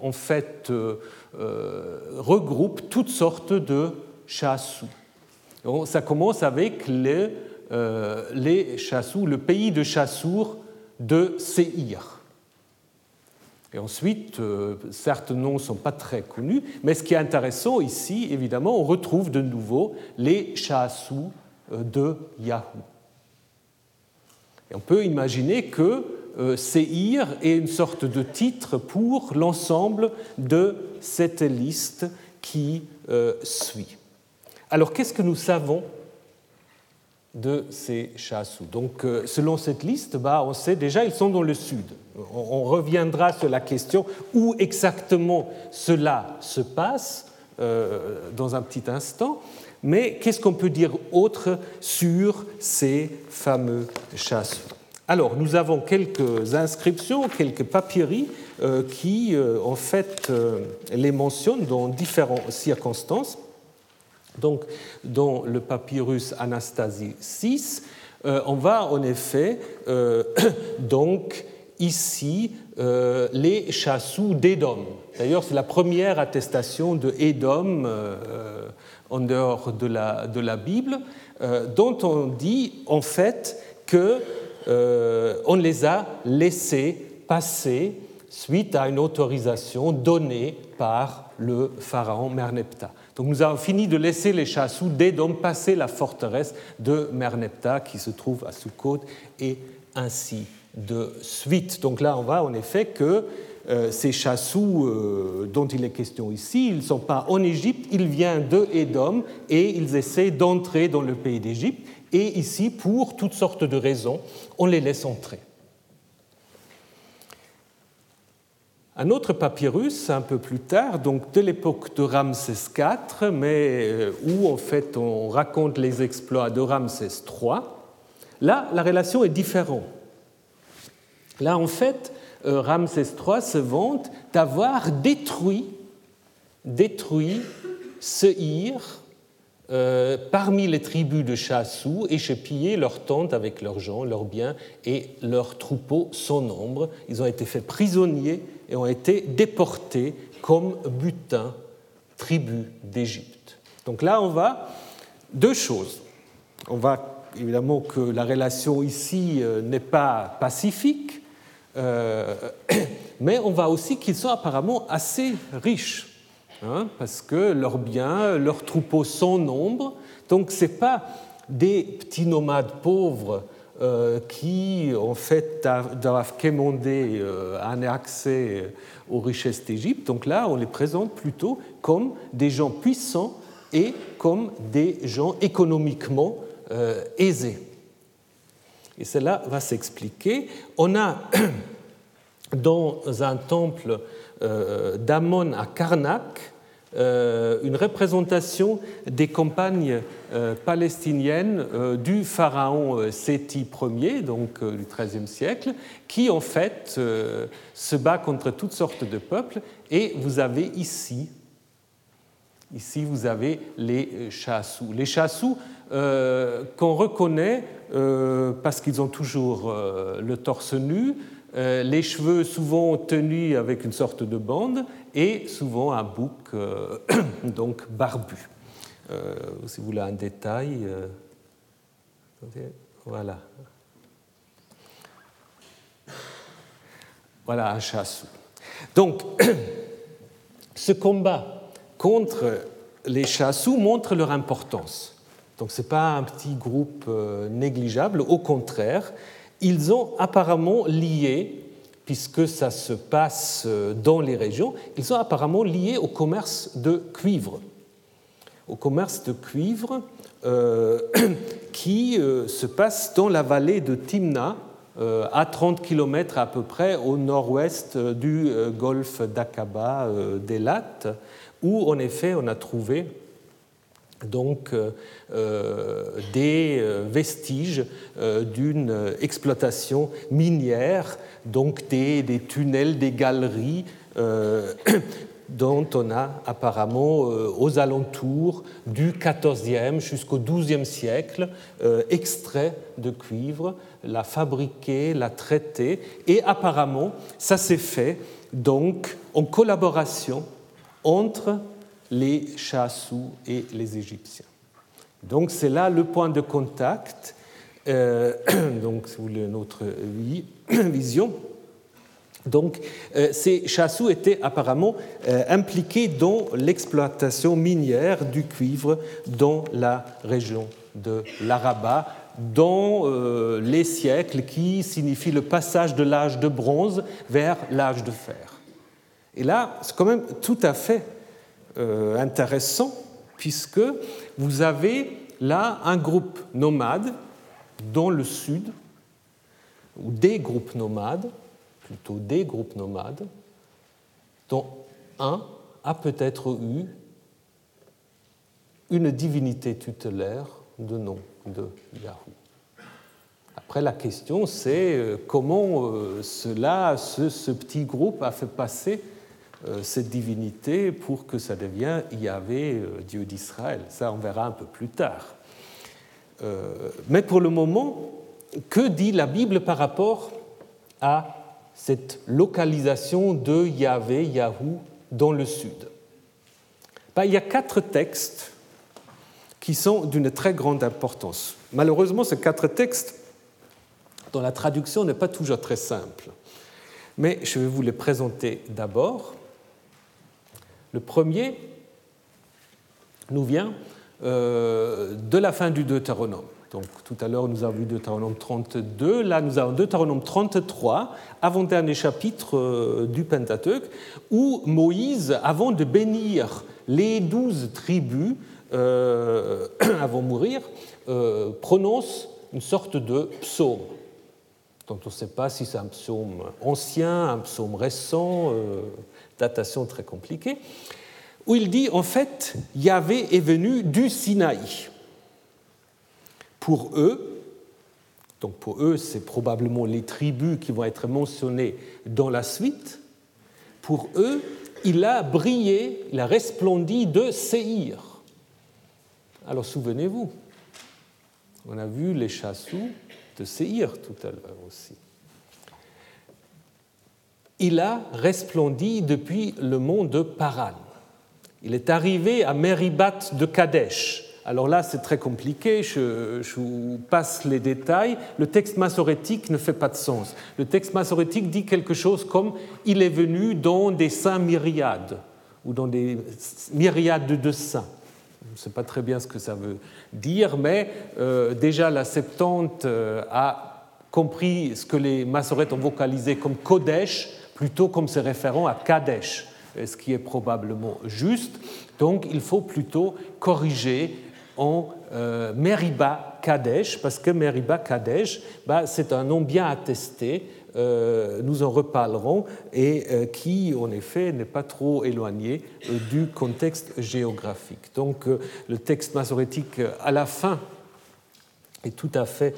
en fait regroupe toutes sortes de chassous. Ça commence avec euh, les le pays de Chassour de Séhir. Et ensuite, euh, certains noms ne sont pas très connus, mais ce qui est intéressant ici, évidemment, on retrouve de nouveau les Chassours euh, de Yahou. Et on peut imaginer que euh, Séhir est une sorte de titre pour l'ensemble de cette liste qui suit. Alors, qu'est-ce que nous savons de ces chassous. Donc, euh, selon cette liste, bah, on sait déjà ils sont dans le sud. On reviendra sur la question où exactement cela se passe euh, dans un petit instant. Mais qu'est-ce qu'on peut dire autre sur ces fameux chassous Alors, nous avons quelques inscriptions, quelques papyries euh, qui, en fait, les mentionnent dans différentes circonstances. Donc, dans le papyrus Anastasie 6, on va en effet donc ici les chassous d'Édom. D'ailleurs, c'est la première attestation de Édom en dehors de la, de la Bible, dont on dit en fait que on les a laissés passer suite à une autorisation donnée par le pharaon Merneptah. Donc nous avons fini de laisser les chassous d'Édom passer la forteresse de Merneptah qui se trouve à Sukkot et ainsi de suite. Donc là, on voit en effet que euh, ces chassous euh, dont il est question ici, ils ne sont pas en Égypte, ils viennent de Édom et ils essaient d'entrer dans le pays d'Égypte. Et ici, pour toutes sortes de raisons, on les laisse entrer. Un autre papyrus, un peu plus tard, donc de l'époque de Ramsès IV, mais euh, où en fait on raconte les exploits de Ramsès III, là la relation est différente. Là en fait, euh, Ramsès III se vante d'avoir détruit, détruit Seir euh, parmi les tribus de Chassou et pillé leurs tentes avec leurs gens, leurs biens et leurs troupeaux sans nombre. Ils ont été faits prisonniers et ont été déportés comme butin, tribu d'Égypte. Donc là, on va deux choses. On va évidemment que la relation ici euh, n'est pas pacifique, euh, mais on va aussi qu'ils sont apparemment assez riches. Hein, parce que leurs biens, leurs troupeaux sont nombre. Donc ce pas des petits nomades pauvres qui, en fait, doivent quémander euh, un accès aux richesses d'Égypte. Donc là, on les présente plutôt comme des gens puissants et comme des gens économiquement euh, aisés. Et cela va s'expliquer. On a dans un temple d'Amon à Karnak euh, une représentation des campagnes euh, palestiniennes euh, du pharaon Séti Ier, donc du XIIIe siècle, qui en fait se bat contre toutes sortes de peuples. Et vous avez ici, ici vous avez les chassous. Les chassous qu'on reconnaît parce qu'ils ont toujours le torse nu, les cheveux souvent tenus avec une sorte de bande, et souvent un bouc euh, donc barbu. Euh, si vous voulez un détail, euh, voilà. Voilà un chassou. Donc, ce combat contre les chassous montre leur importance. Donc, ce n'est pas un petit groupe négligeable, au contraire, ils ont apparemment lié puisque ça se passe euh, dans les régions, ils sont apparemment liés au commerce de cuivre. Au commerce de cuivre euh, qui euh, se passe dans la vallée de Timna, à 30 km à peu près au nord-ouest du golfe d'Aqaba d'Elat, où en effet on a trouvé donc des vestiges d'une exploitation minière donc des, tunnels, des galeries euh, dont on a apparemment euh, aux alentours du XIVe jusqu'au XIIe siècle euh, extrait de cuivre, la fabriqué, la traité, et apparemment ça s'est fait donc en collaboration entre les Chassous et les Égyptiens. Donc c'est là le point de contact euh, donc, si vous voulez, notre vision. Donc, euh, ces chassous étaient apparemment euh, impliqués dans l'exploitation minière du cuivre dans la région de l'Araba, dans les siècles qui signifient le passage de l'âge de bronze vers l'âge de fer. Et là, c'est quand même tout à fait intéressant, puisque vous avez là un groupe nomade dans le sud, ou des groupes nomades, plutôt des groupes nomades, dont un a peut-être eu une divinité tutélaire de nom de Yahoo. Après, la question, c'est euh, comment euh, cela, ce, petit groupe a fait passer cette divinité pour que ça devienne Yahvé, Dieu d'Israël. Ça, on verra un peu plus tard. mais pour le moment, que dit la Bible par rapport à cette localisation de Yahvé, Yahou, dans le sud? Ben, Il y a quatre textes qui sont d'une très grande importance. Malheureusement, ces quatre textes, dont la traduction n'est pas toujours très simple, mais je vais vous les présenter d'abord. Le premier nous vient euh, de la fin du Deutéronome. Donc tout à l'heure, nous avons vu Deutéronome 32, là nous avons Deutéronome 33, avant-dernier chapitre euh, du Pentateuque, où Moïse, avant de bénir les douze tribus, euh, avant de mourir, prononce une sorte de psaume, dont on ne sait pas si c'est un psaume ancien, un psaume récent, datation très compliquée, où il dit en fait, Yahvé est venu du Sinaï. Pour eux, donc pour eux, c'est probablement les tribus qui vont être mentionnées dans la suite. Pour eux, il a brillé, il a resplendi de Séhir. Alors souvenez-vous, on a vu les chassous de Séhir tout à l'heure aussi. Il a resplendi depuis le mont de Paran. Il est arrivé à Meribat de Kadesh, alors là, c'est très compliqué, je, vous passe les détails. Le texte massorétique ne fait pas de sens. Le texte massorétique dit quelque chose comme il est venu dans des saints myriades ou dans des myriades de saints. Je ne sais pas très bien ce que ça veut dire, mais euh, déjà la Septante euh, a compris ce que les massorètes ont vocalisé comme Kodesh plutôt comme se référant à Kadesh, ce qui est probablement juste. Donc il faut plutôt corriger en euh, Meriba Kadesh, parce que Meriba Kadesh, bah, c'est un nom bien attesté, euh, nous en reparlerons, et euh, qui, en effet, n'est pas trop éloigné du contexte géographique. Donc, le texte masorétique, à la fin, est tout à fait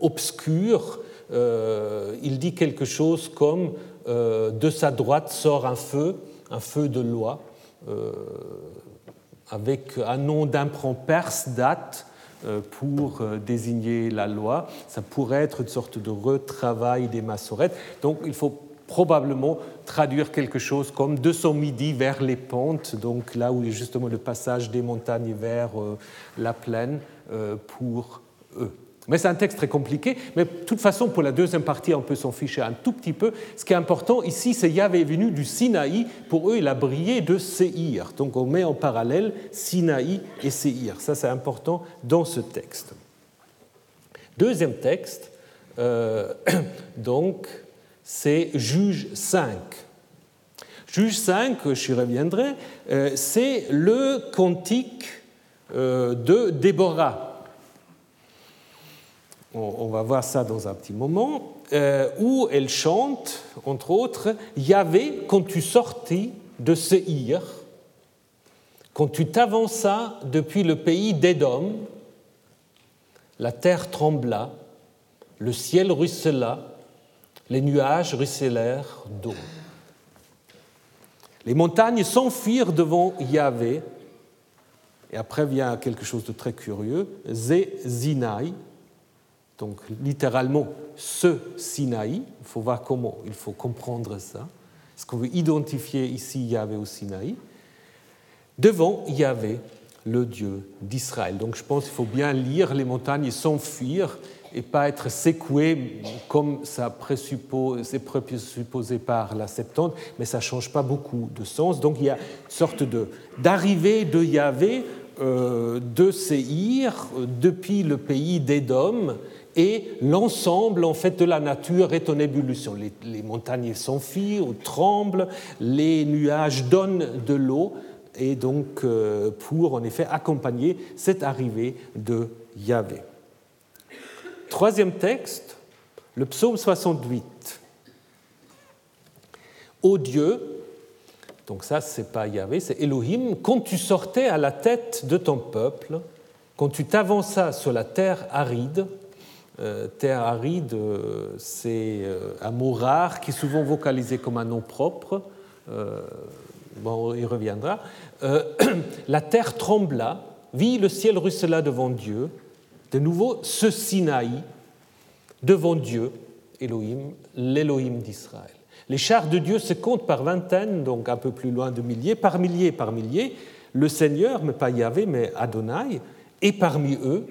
obscur. il dit quelque chose comme De sa droite sort un feu, un feu de loi avec un nom d'implant perse, date, euh, pour euh, désigner la loi. Ça pourrait être une sorte de retravail des massorettes. Donc il faut probablement traduire quelque chose comme de son midi vers les pentes, donc là où est justement le passage des montagnes vers euh, la plaine pour eux. Mais c'est un texte très compliqué. Mais de toute façon, pour la deuxième partie, on peut s'en ficher un tout petit peu. Ce qui est important ici, c'est Yahvé est venu du Sinaï. Pour eux, il a brillé de Séhir. Donc on met en parallèle Sinaï et Séhir. Ça, c'est important dans ce texte. Deuxième texte, euh, donc, c'est Juge 5. Juge 5, j'y reviendrai, euh, c'est le cantique euh, de Déborah on, va voir ça dans un petit moment, euh, où elle chante, entre autres, Yahvé, quand tu sortis de Seir, quand tu t'avanças depuis le pays d'Édom, la terre trembla, le ciel ruissela, les nuages ruisselèrent d'eau. Les montagnes s'enfuirent devant Yahvé, et après vient quelque chose de très curieux, Zé donc littéralement ce Sinaï. Il faut voir comment, il faut comprendre ça. Ce qu'on veut identifier ici Yahvé au Sinaï. Devant Yahvé, le Dieu d'Israël. Donc je pense qu'il faut bien lire les montagnes s'enfuir et pas être secoué comme ça présuppose, c'est présupposé par la Septante, mais ça ne change pas beaucoup de sens. Donc il y a une sorte d'arrivée de, Yahvé euh, de Séhir depuis le pays d'Édom et l'ensemble en fait de la nature est en ébullition. Les, montagnes s'enfuient ou tremblent, les nuages donnent de l'eau, et donc euh, pour en effet accompagner cette arrivée de Yahvé. Troisième texte, le psaume 68. Ô Dieu, donc ça c'est pas Yahvé, c'est Elohim, quand tu sortais à la tête de ton peuple, quand tu t'avanças sur la terre aride, euh, terre aride, c'est euh, un mot rare qui est souvent vocalisé comme un nom propre. bon, on y reviendra. la terre trembla, vit le ciel ruissela devant Dieu. De nouveau, ce Sinaï devant Dieu, Elohim, l'Elohim d'Israël. Les chars de Dieu se comptent par vingtaines, donc un peu plus loin de milliers, par milliers, par milliers. Le Seigneur, mais pas Yahvé, mais Adonai, et parmi eux,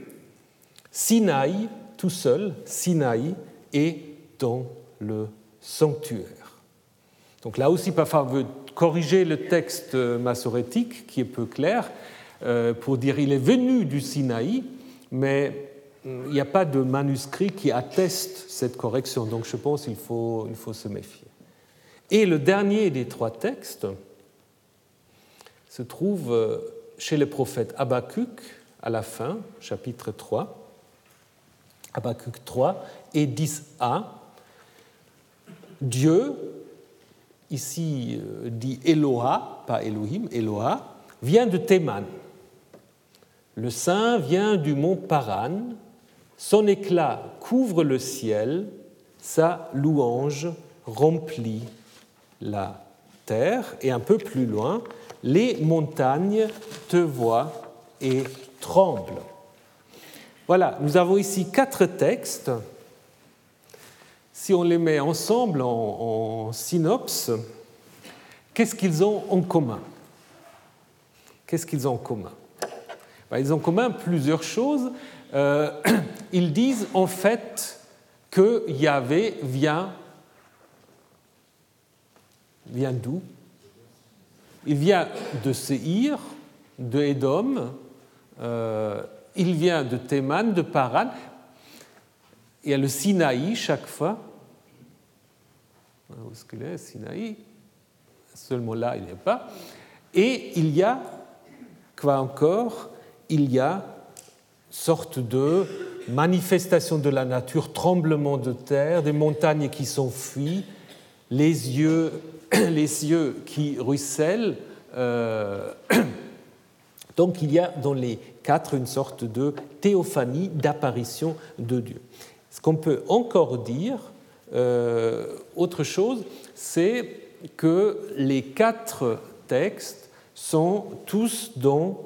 Sinaï, tout seul, Sinaï, est dans le sanctuaire. Donc là aussi, on veut corriger le texte massorétique, qui est peu clair, euh, pour dire il est venu du Sinaï, mais il n'y a pas de manuscrit qui atteste cette correction, donc je pense qu'il faut, il faut se méfier. Et le dernier des trois textes se trouve euh, chez le prophète Habakkuk à la fin, chapitre 3, Habakkuk 3 et 10a. Dieu, ici euh, dit Eloha, pas Elohim, Eloha, vient de Théman. Le saint vient du mont Paran, son éclat couvre le ciel, sa louange remplit la terre, et un peu plus loin, les montagnes te voient et tremblent. Voilà, nous avons ici quatre textes. Si on les met ensemble en, synopse, qu'est-ce qu'ils ont en commun? Qu'est-ce qu'ils ont en commun? Ben, Ils ont en commun plusieurs choses. Euh, ils disent en fait que Yahvé vient vient d'où? Il vient de Séhir, de Édom, euh, il vient de Théman, de Paran. Il y a le Sinaï chaque fois. Où est-ce qu'il est, Sinaï? Seulement là, il n'y a pas. Et il y a, quoi encore Il y a sorte de manifestation de la nature, tremblement de terre, des montagnes qui s'enfuient, les yeux les cieux qui ruissellent. Euh, donc il y a dans les quatre une sorte de théophanie, d'apparition de Dieu. Ce qu'on peut encore dire, euh, autre chose, c'est que les quatre textes sont tous dans,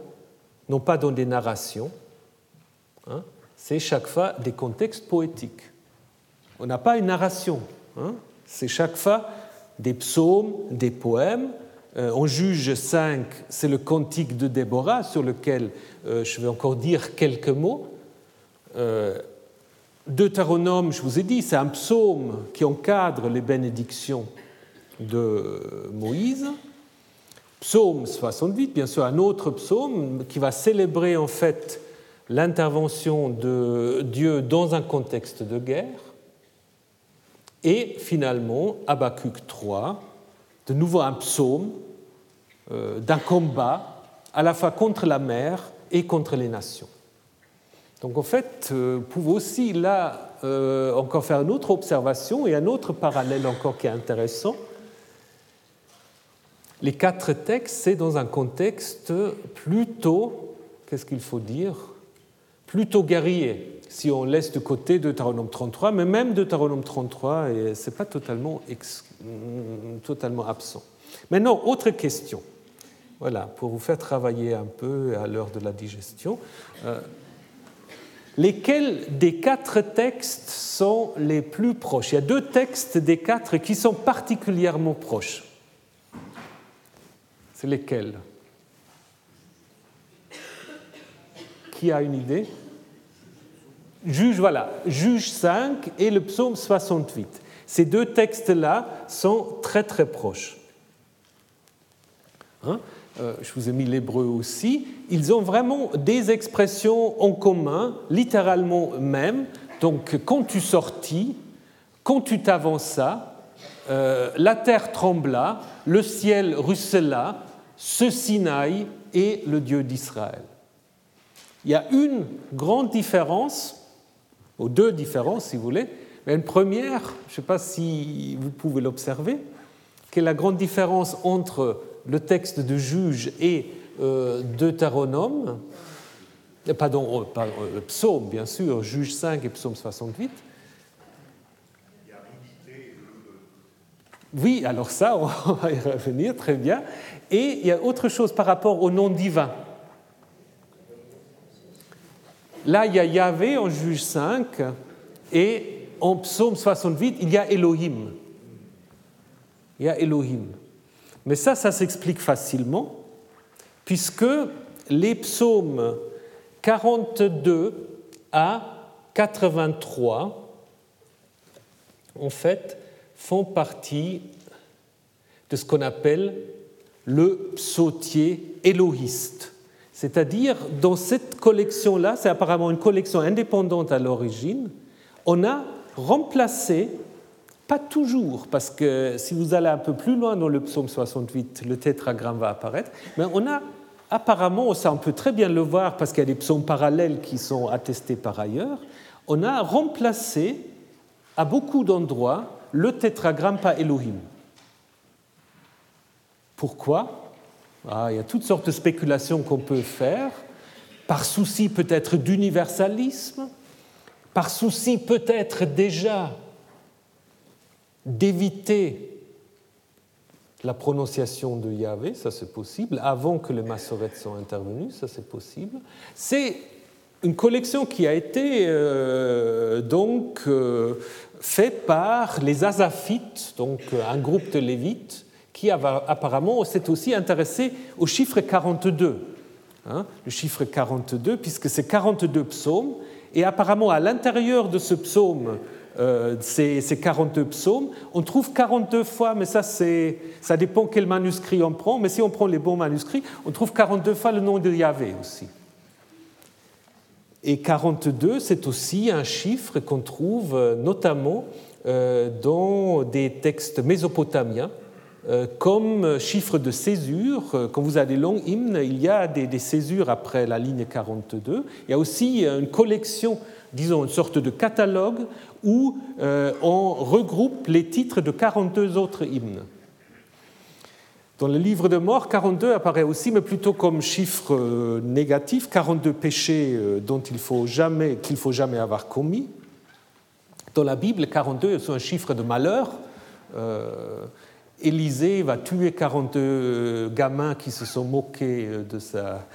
non pas dans des narrations, hein, c'est chaque fois des contextes poétiques. On n'a pas une narration, hein, c'est chaque fois des psaumes, des poèmes. Euh, en Juge 5, c'est le cantique de Déborah sur lequel euh, je vais encore dire quelques mots. Euh, Deutéronome, je vous ai dit, c'est un psaume qui encadre les bénédictions de Moïse. Psaume 68, bien sûr, un autre psaume qui va célébrer en fait l'intervention de Dieu dans un contexte de guerre. Et finalement, Habakkuk 3, de nouveau un psaume euh, d'un combat à la fois contre la mer et contre les nations. Donc en fait, euh, vous pouvez aussi là euh, encore faire une autre observation et un autre parallèle encore qui est intéressant. Les quatre textes, c'est dans un contexte plutôt, qu'est-ce qu'il faut dire, plutôt guerrier si on laisse de côté Deutéronome 33, mais même Deutéronome 33, ce n'est pas totalement, totalement absent. Maintenant, autre question. Voilà, pour vous faire travailler un peu à l'heure de la digestion. Euh, lesquels des quatre textes sont les plus proches? Il y a deux textes des quatre qui sont particulièrement proches. C'est lesquels? Qui a une idée? Juge, voilà, Juge 5 et le psaume 68. Ces deux textes-là sont très très proches. Hein? Je vous ai mis l'hébreu aussi. Ils ont vraiment des expressions en commun, littéralement même. Donc, quand tu sortis, quand tu t'avanças, euh, la terre trembla, le ciel ruissela, ce Sinaï est le Dieu d'Israël. Il y a une grande différence aux deux différences, si vous voulez. Mais une première, je ne sais pas si vous pouvez l'observer, quelle est la grande différence entre le texte de Juge et euh, Deutéronome, euh, pardon, euh, euh, Psaume, bien sûr, Juge 5 et Psaume 68. Oui, alors ça, on va y revenir, très bien. Et il y a autre chose par rapport au nom divin. Là, il y a Yahvé en juge 5 et en psaume 68, il y a Elohim. Il y a Elohim. Mais ça, ça s'explique facilement, puisque les psaumes 42 à 83, en fait, font partie de ce qu'on appelle le psautier élohiste. C'est-à-dire, dans cette collection-là, c'est apparemment une collection indépendante à l'origine, on a remplacé, pas toujours, parce que si vous allez un peu plus loin dans le psaume 68, le tétragramme va apparaître, mais on a apparemment, ça on peut très bien le voir parce qu'il y a des psaumes parallèles qui sont attestés par ailleurs, on a remplacé à beaucoup d'endroits le tétragramme par Elohim. Pourquoi? Ah, Il y a toutes sortes de spéculations qu'on peut faire, par souci peut-être d'universalisme, par souci peut-être déjà d'éviter la prononciation de Yahvé, ça c'est possible, avant que les massorettes soient intervenus, ça c'est possible. C'est une collection qui a été euh, donc euh, faite par les Azaphites, donc un groupe de Lévites, qui apparemment s'est aussi intéressé au chiffre 42. Hein, le chiffre 42, puisque c'est 42 psaumes, et apparemment à l'intérieur de ce psaume euh, ces, 42 psaumes. On trouve 42 fois, mais ça, dépend quel manuscrit on prend, mais si on prend les bons manuscrits, on trouve 42 fois le nom de Yahvé aussi. Et 42, c'est aussi un chiffre qu'on trouve euh, notamment euh, dans des textes mésopotamiens, comme chiffre de césure. Quand vous avez des longs hymnes, il y a des, des césures après la ligne 42. Il y a aussi une collection disons, une sorte de catalogue où euh, on regroupe les titres de 42 autres hymnes. Dans le livre de mort, 42 apparaît aussi, mais plutôt comme chiffre euh, négatif, 42 péchés euh, dont il faut jamais, qu'il faut jamais avoir commis. Dans la Bible, 42 est un chiffre de malheur. Élisée va tuer 42 gamins qui se sont moqués de sa,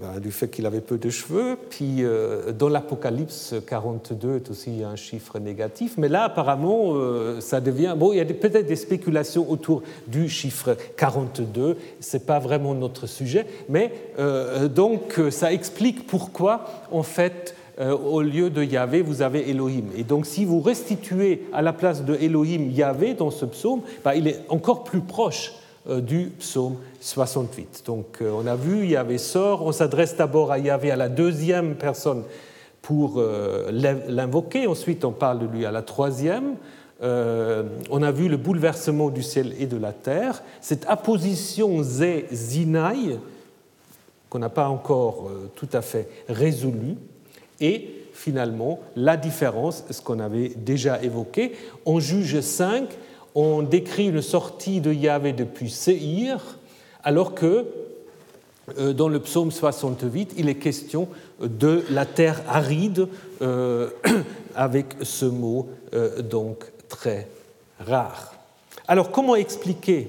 ben, du fait qu'il avait peu de cheveux. Puis euh, dans l'Apocalypse 42 est aussi un chiffre négatif. Mais là, apparemment, euh, ça devient. Bon, il y a peut-être des spéculations autour du chiffre 42. Ce n'est pas vraiment notre sujet. Mais donc, ça explique pourquoi, en fait, au lieu de Yahvé, vous avez Elohim. Et donc, si vous restituez à la place de Elohim Yahvé dans ce psaume, ben, il est encore plus proche euh, du psaume 68. Donc euh, on a vu, Yahvé sort, on s'adresse d'abord à Yahvé à la deuxième personne pour euh, l'invoquer, ensuite on parle de lui à la troisième. on a vu le bouleversement du ciel et de la terre, cette apposition Zé Zinaï, qu'on n'a pas encore tout à fait résolue, et finalement la différence, ce qu'on avait déjà évoqué. On juge 5 on décrit une sortie de Yahvé depuis Seir, alors que euh, dans le psaume 68, il est question de la terre aride, euh, avec ce mot euh, donc très rare. Alors comment expliquer?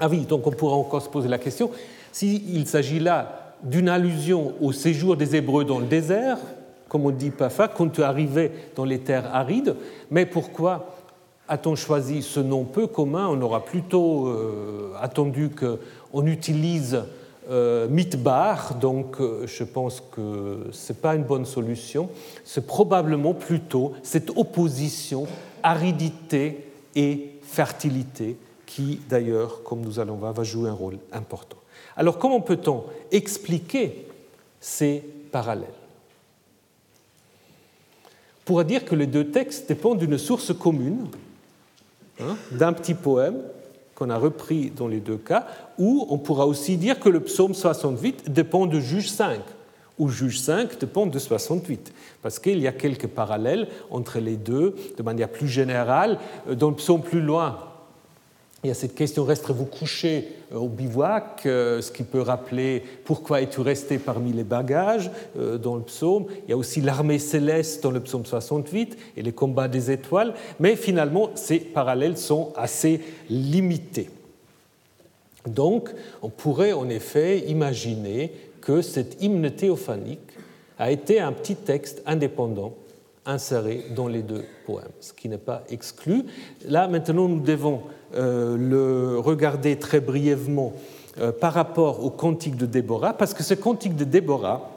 Ah oui, donc on pourra encore se poser la question, s'il s'agit là d'une allusion au séjour des Hébreux dans le désert, comme on dit parfois, quand tu arrivais dans les terres arides, mais pourquoi a-t-on choisi ce nom peu commun? On aura plutôt euh, attendu qu'on utilise euh, mitbar, donc euh, je pense que ce n'est pas une bonne solution. C'est probablement plutôt cette opposition aridité et fertilité qui, d'ailleurs, comme nous allons voir, va jouer un rôle important. Alors comment peut-on expliquer ces parallèles? On pourrait dire que les deux textes dépendent d'une source commune, Hein, d'un petit poème qu'on a repris dans les deux cas, ou on pourra aussi dire que le psaume 68 dépend de Juge 5, ou Juge 5 dépend de 68, parce qu'il y a quelques parallèles entre les deux de manière plus générale. Dans le psaume plus loin, il y a cette question resterez-vous couché euh, au bivouac, euh, ce qui peut rappeler pourquoi es-tu resté parmi les bagages euh, dans le psaume. Il y a aussi l'armée céleste dans le psaume 68 et les combats des étoiles, mais finalement ces parallèles sont assez limités. Donc on pourrait en effet imaginer que cet hymne théophanique a été un petit texte indépendant inséré dans les deux poèmes, ce qui n'est pas exclu. Là, maintenant, nous devons le regarder très brièvement euh, par rapport au cantique de Déborah, parce que ce cantique de Déborah,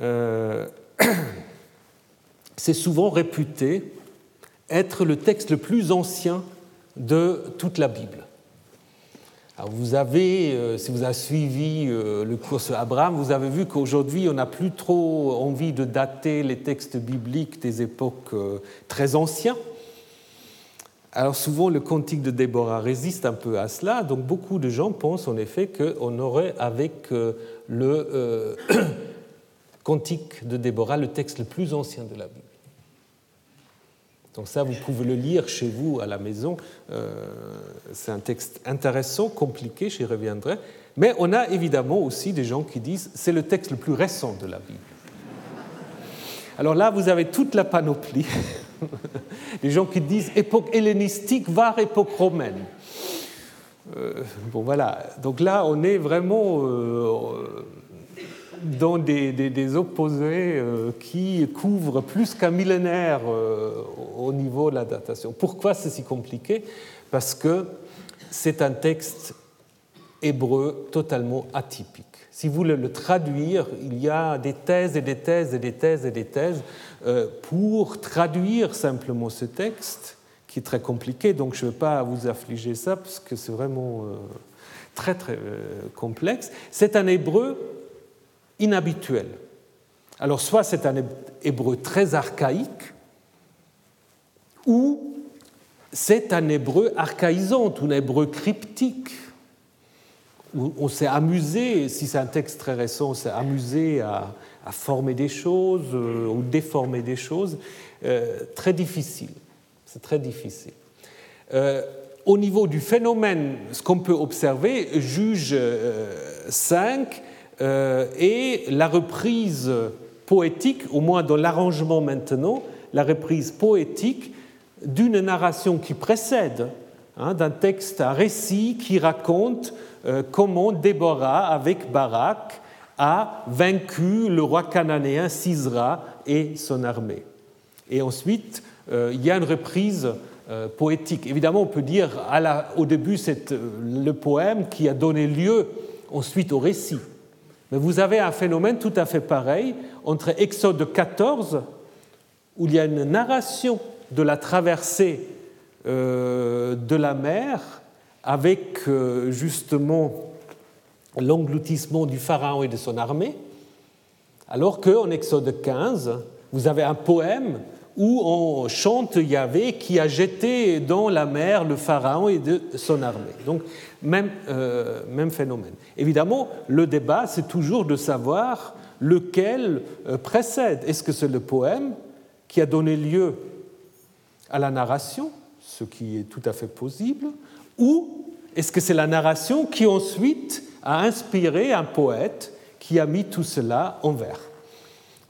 euh, c'est souvent réputé être le texte le plus ancien de toute la Bible vous avez, euh, si vous avez suivi euh, le cours sur Abraham, vous avez vu qu'aujourd'hui, on n'a plus trop envie de dater les textes bibliques des époques euh, très anciens. Alors souvent, le cantique de Déborah résiste un peu à cela, donc beaucoup de gens pensent en effet qu'on aurait avec le cantique de Déborah le texte le plus ancien de la Bible. Donc ça, vous pouvez le lire chez vous à la maison. Euh, c'est un texte intéressant, compliqué, j'y reviendrai. Mais on a évidemment aussi des gens qui disent c'est le texte le plus récent de la Bible. Alors là, vous avez toute la panoplie. des gens qui disent époque hellénistique, voire époque romaine. Euh, bon voilà, donc là on est vraiment euh, dans des, opposés euh, qui couvrent plus qu'un millénaire au niveau de la datation. Pourquoi c'est si compliqué? Parce que c'est un texte hébreu totalement atypique. Si vous voulez le traduire, il y a des thèses et des thèses et des thèses et des thèses euh, pour traduire simplement ce texte, qui est très compliqué, donc je ne vais pas vous affliger ça, parce que c'est vraiment très très complexe. C'est un hébreu inhabituel. Alors soit c'est un hébreu très archaïque, ou c'est un hébreu archaïsant, un hébreu cryptique. On s'est amusé, si c'est un texte très récent, on s'est amusé à, former des choses euh, ou déformer des choses. Euh, très difficile. C'est très difficile. Euh, au niveau du phénomène, ce qu'on peut observer, juge 5 euh, et la reprise poétique, au moins dans l'arrangement maintenant, la reprise poétique d'une narration qui précède, hein, d'un texte, un récit qui raconte euh, comment Déborah, avec Barak, a vaincu le roi cananéen Sisra et son armée. Et ensuite, euh, il y a une reprise poétique. Évidemment, on peut dire au début, c'est le poème qui a donné lieu ensuite au récit. Mais vous avez un phénomène tout à fait pareil entre Exode 14, où il y a une narration de la traversée euh, de la mer avec euh, justement l'engloutissement du pharaon et de son armée, alors qu'en Exode 15, vous avez un poème où on chante Yahvé qui a jeté dans la mer le pharaon et de son armée. Donc, même, euh, même phénomène. Évidemment, le débat, c'est toujours de savoir lequel euh, précède. Est-ce que c'est le poème qui a donné lieu à la narration, ce qui est tout à fait possible, ou est-ce que c'est la narration qui ensuite a inspiré un poète qui a mis tout cela en vers?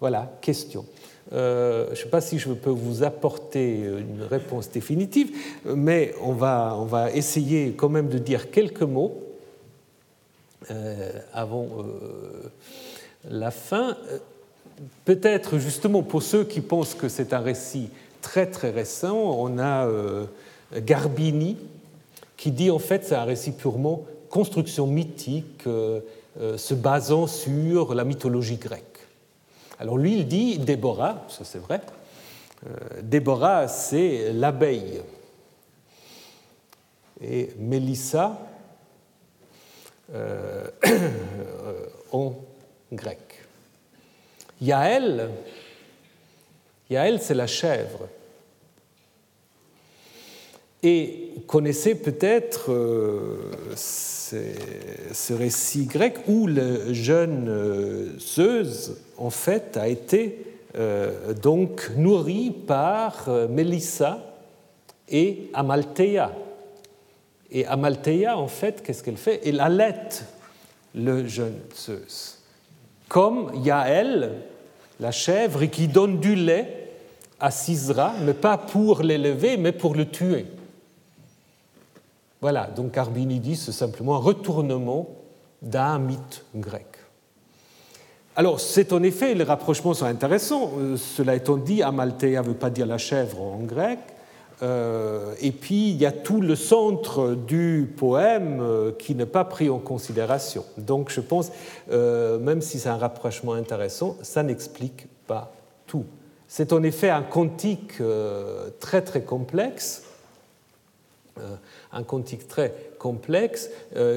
Voilà, question. Euh, je ne sais pas si je peux vous apporter une réponse définitive, mais on va, on va essayer quand même de dire quelques mots euh, avant euh, la fin. Peut-être justement pour ceux qui pensent que c'est un récit très très récent, on a Garbini qui dit en fait c'est un récit purement construction mythique se basant sur la mythologie grecque. Alors lui, il dit Déborah, ça c'est vrai, euh, Déborah, c'est l'abeille. Et Mélissa, euh, en grec. Yaël, Yaël, c'est la chèvre. Et connaissez peut-être euh, ce récit grec où le jeune Zeus, en fait, a été euh, donc nourri par euh, Mélissa, et Amalthea. Et Amalthea, en fait, qu'est-ce qu'elle fait? Elle allait le jeune Zeus. Comme Yael, la chèvre, qui donne du lait à Sisra, mais pas pour l'élever, mais pour le tuer. Voilà, donc Arbinidis, c'est simplement un retournement d'un mythe grec. Alors, c'est en effet, les rapprochements sont intéressants. Euh, cela étant dit, Amalthea ne veut pas dire la chèvre en grec. Euh, et puis, il y a tout le centre du poème euh, qui n'est pas pris en considération. Donc, je pense, même si c'est un rapprochement intéressant, ça n'explique pas tout. C'est en effet un cantique très, très complexe un cantique très complexe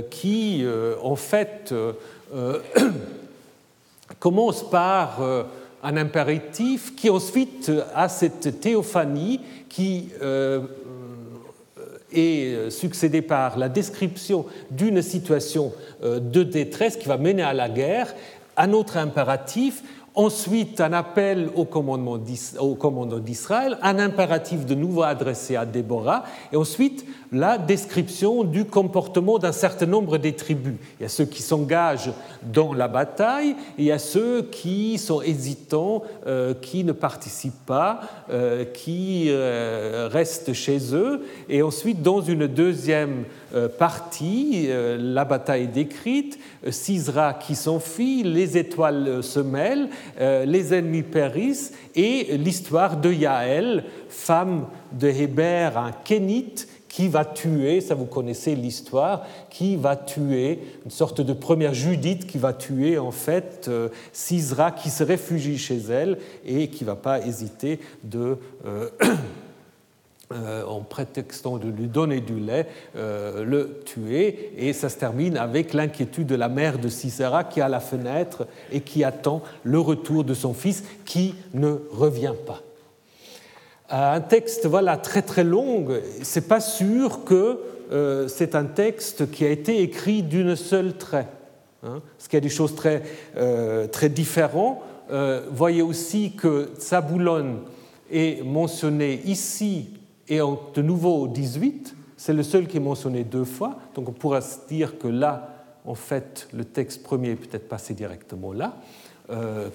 qui, en fait, commence par euh, un impératif qui ensuite a cette théophanie qui euh, est succédée par la description d'une situation euh, de détresse qui va mener à la guerre, un autre impératif, Ensuite, un appel au commandement d'Israël, un impératif de nouveau adressé à Déborah, et ensuite la description du comportement d'un certain nombre des tribus. Il y a ceux qui s'engagent dans la bataille, et il y a ceux qui sont hésitants, euh, qui ne participent pas, euh, qui euh, restent chez eux, et ensuite dans une deuxième partie, la bataille est décrite, Sisra qui s'enfuit, les étoiles se mêlent, les ennemis périssent, et l'histoire de Yaël, femme de Héber, un kénite, qui va tuer, ça vous connaissez l'histoire, qui va tuer, une sorte de première Judith qui va tuer en fait euh, Sisra qui se réfugie chez elle et qui ne va pas hésiter de... Euh, euh, en prétextant de lui donner du lait, le tuer. Et ça se termine avec l'inquiétude de la mère de Sisera qui est à la fenêtre et qui attend le retour de son fils qui ne revient pas un texte voilà, très très long, c'est pas sûr que euh, c'est un texte qui a été écrit d'une seule trait. Hein, parce qu'il y a des choses très, euh, très différentes. Euh, voyez aussi que Saboulon est mentionné ici et de nouveau au 18. C'est le seul qui est mentionné deux fois. Donc on pourra se dire que là, en fait, le texte premier est peut-être passé directement là.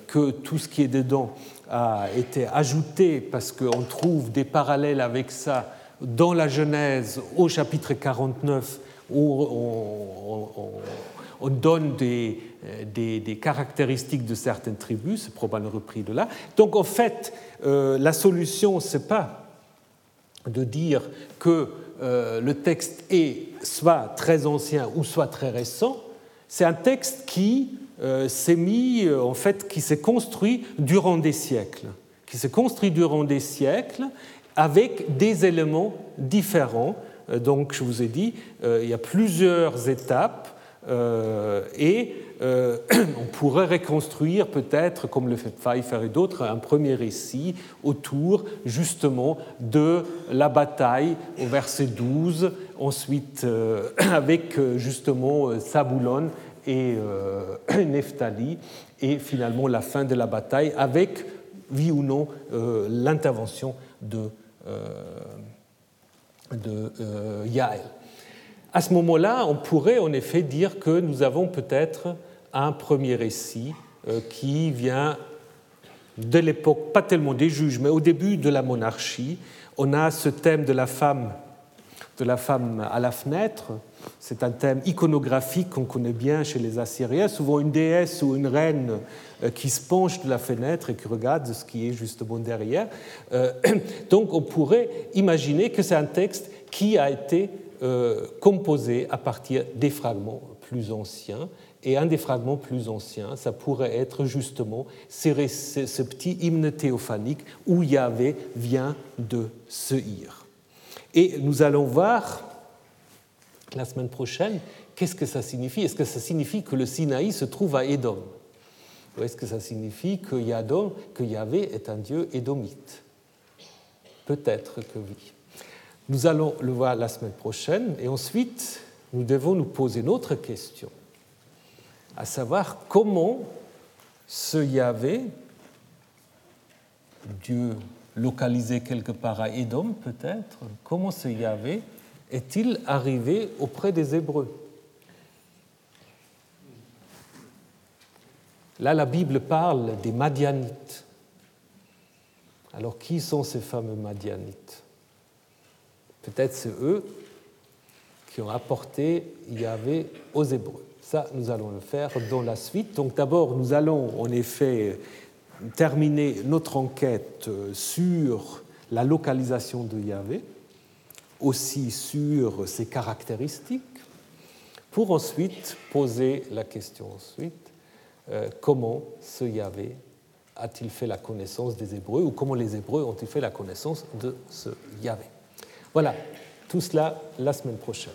Que tout ce qui est dedans a été ajouté parce qu'on trouve des parallèles avec ça dans la Genèse au chapitre 49 où on, donne des, des, caractéristiques de certaines tribus, c'est probablement repris de là. Donc en fait, euh, la solution, ce n'est pas de dire que euh, le texte est soit très ancien ou soit très récent, c'est un texte qui euh, s'est mis, euh, en fait, qui s'est construit durant des siècles, qui s'est construit durant des siècles avec des éléments différents. Euh, donc, je vous ai dit, il y a plusieurs étapes et on pourrait reconstruire peut-être, comme le fait Pfeiffer et d'autres, un premier récit autour justement de la bataille au verset 12, ensuite avec justement Saboulon et euh, Nephtali, et finalement la fin de la bataille avec, oui ou non, euh, l'intervention de, euh, de Yael. À ce moment-là, on pourrait en effet dire que nous avons peut-être un premier récit qui vient de l'époque, pas tellement des juges, mais au début de la monarchie. On a ce thème de la femme, de la femme à la fenêtre, c'est un thème iconographique qu'on connaît bien chez les Assyriens, souvent une déesse ou une reine euh, qui se penche de la fenêtre et qui regarde ce qui est justement derrière. Euh, donc on pourrait imaginer que c'est un texte qui a été euh, composé à partir des fragments plus anciens. Et un des fragments plus anciens, ça pourrait être justement ce petit hymne théophanique où Yahvé vient de Seir. Et nous allons voir la semaine prochaine, qu'est-ce que ça signifie? Est-ce que ça signifie que le Sinaï se trouve à Édom? Ou est-ce que ça signifie que, que Yahvé est un dieu édomite? Peut-être que oui. Nous allons le voir la semaine prochaine et ensuite nous devons nous poser une autre question, à savoir comment ce Yahvé, Dieu localisé quelque part à Édom peut-être? Comment ce Yahvé est-il arrivé auprès des Hébreux? Là, la Bible parle des Madianites. Alors, qui sont ces fameux Madianites? Peut-être c'est eux qui ont apporté Yahvé aux Hébreux. Ça, nous allons le faire dans la suite. Donc d'abord, nous allons en effet terminer notre enquête sur la localisation de Yahvé, aussi sur ses caractéristiques, pour ensuite poser la question ensuite, euh, comment ce Yahvé a-t-il fait la connaissance des Hébreux ou comment les Hébreux ont-ils fait la connaissance de ce Yahvé Voilà, tout cela la semaine prochaine.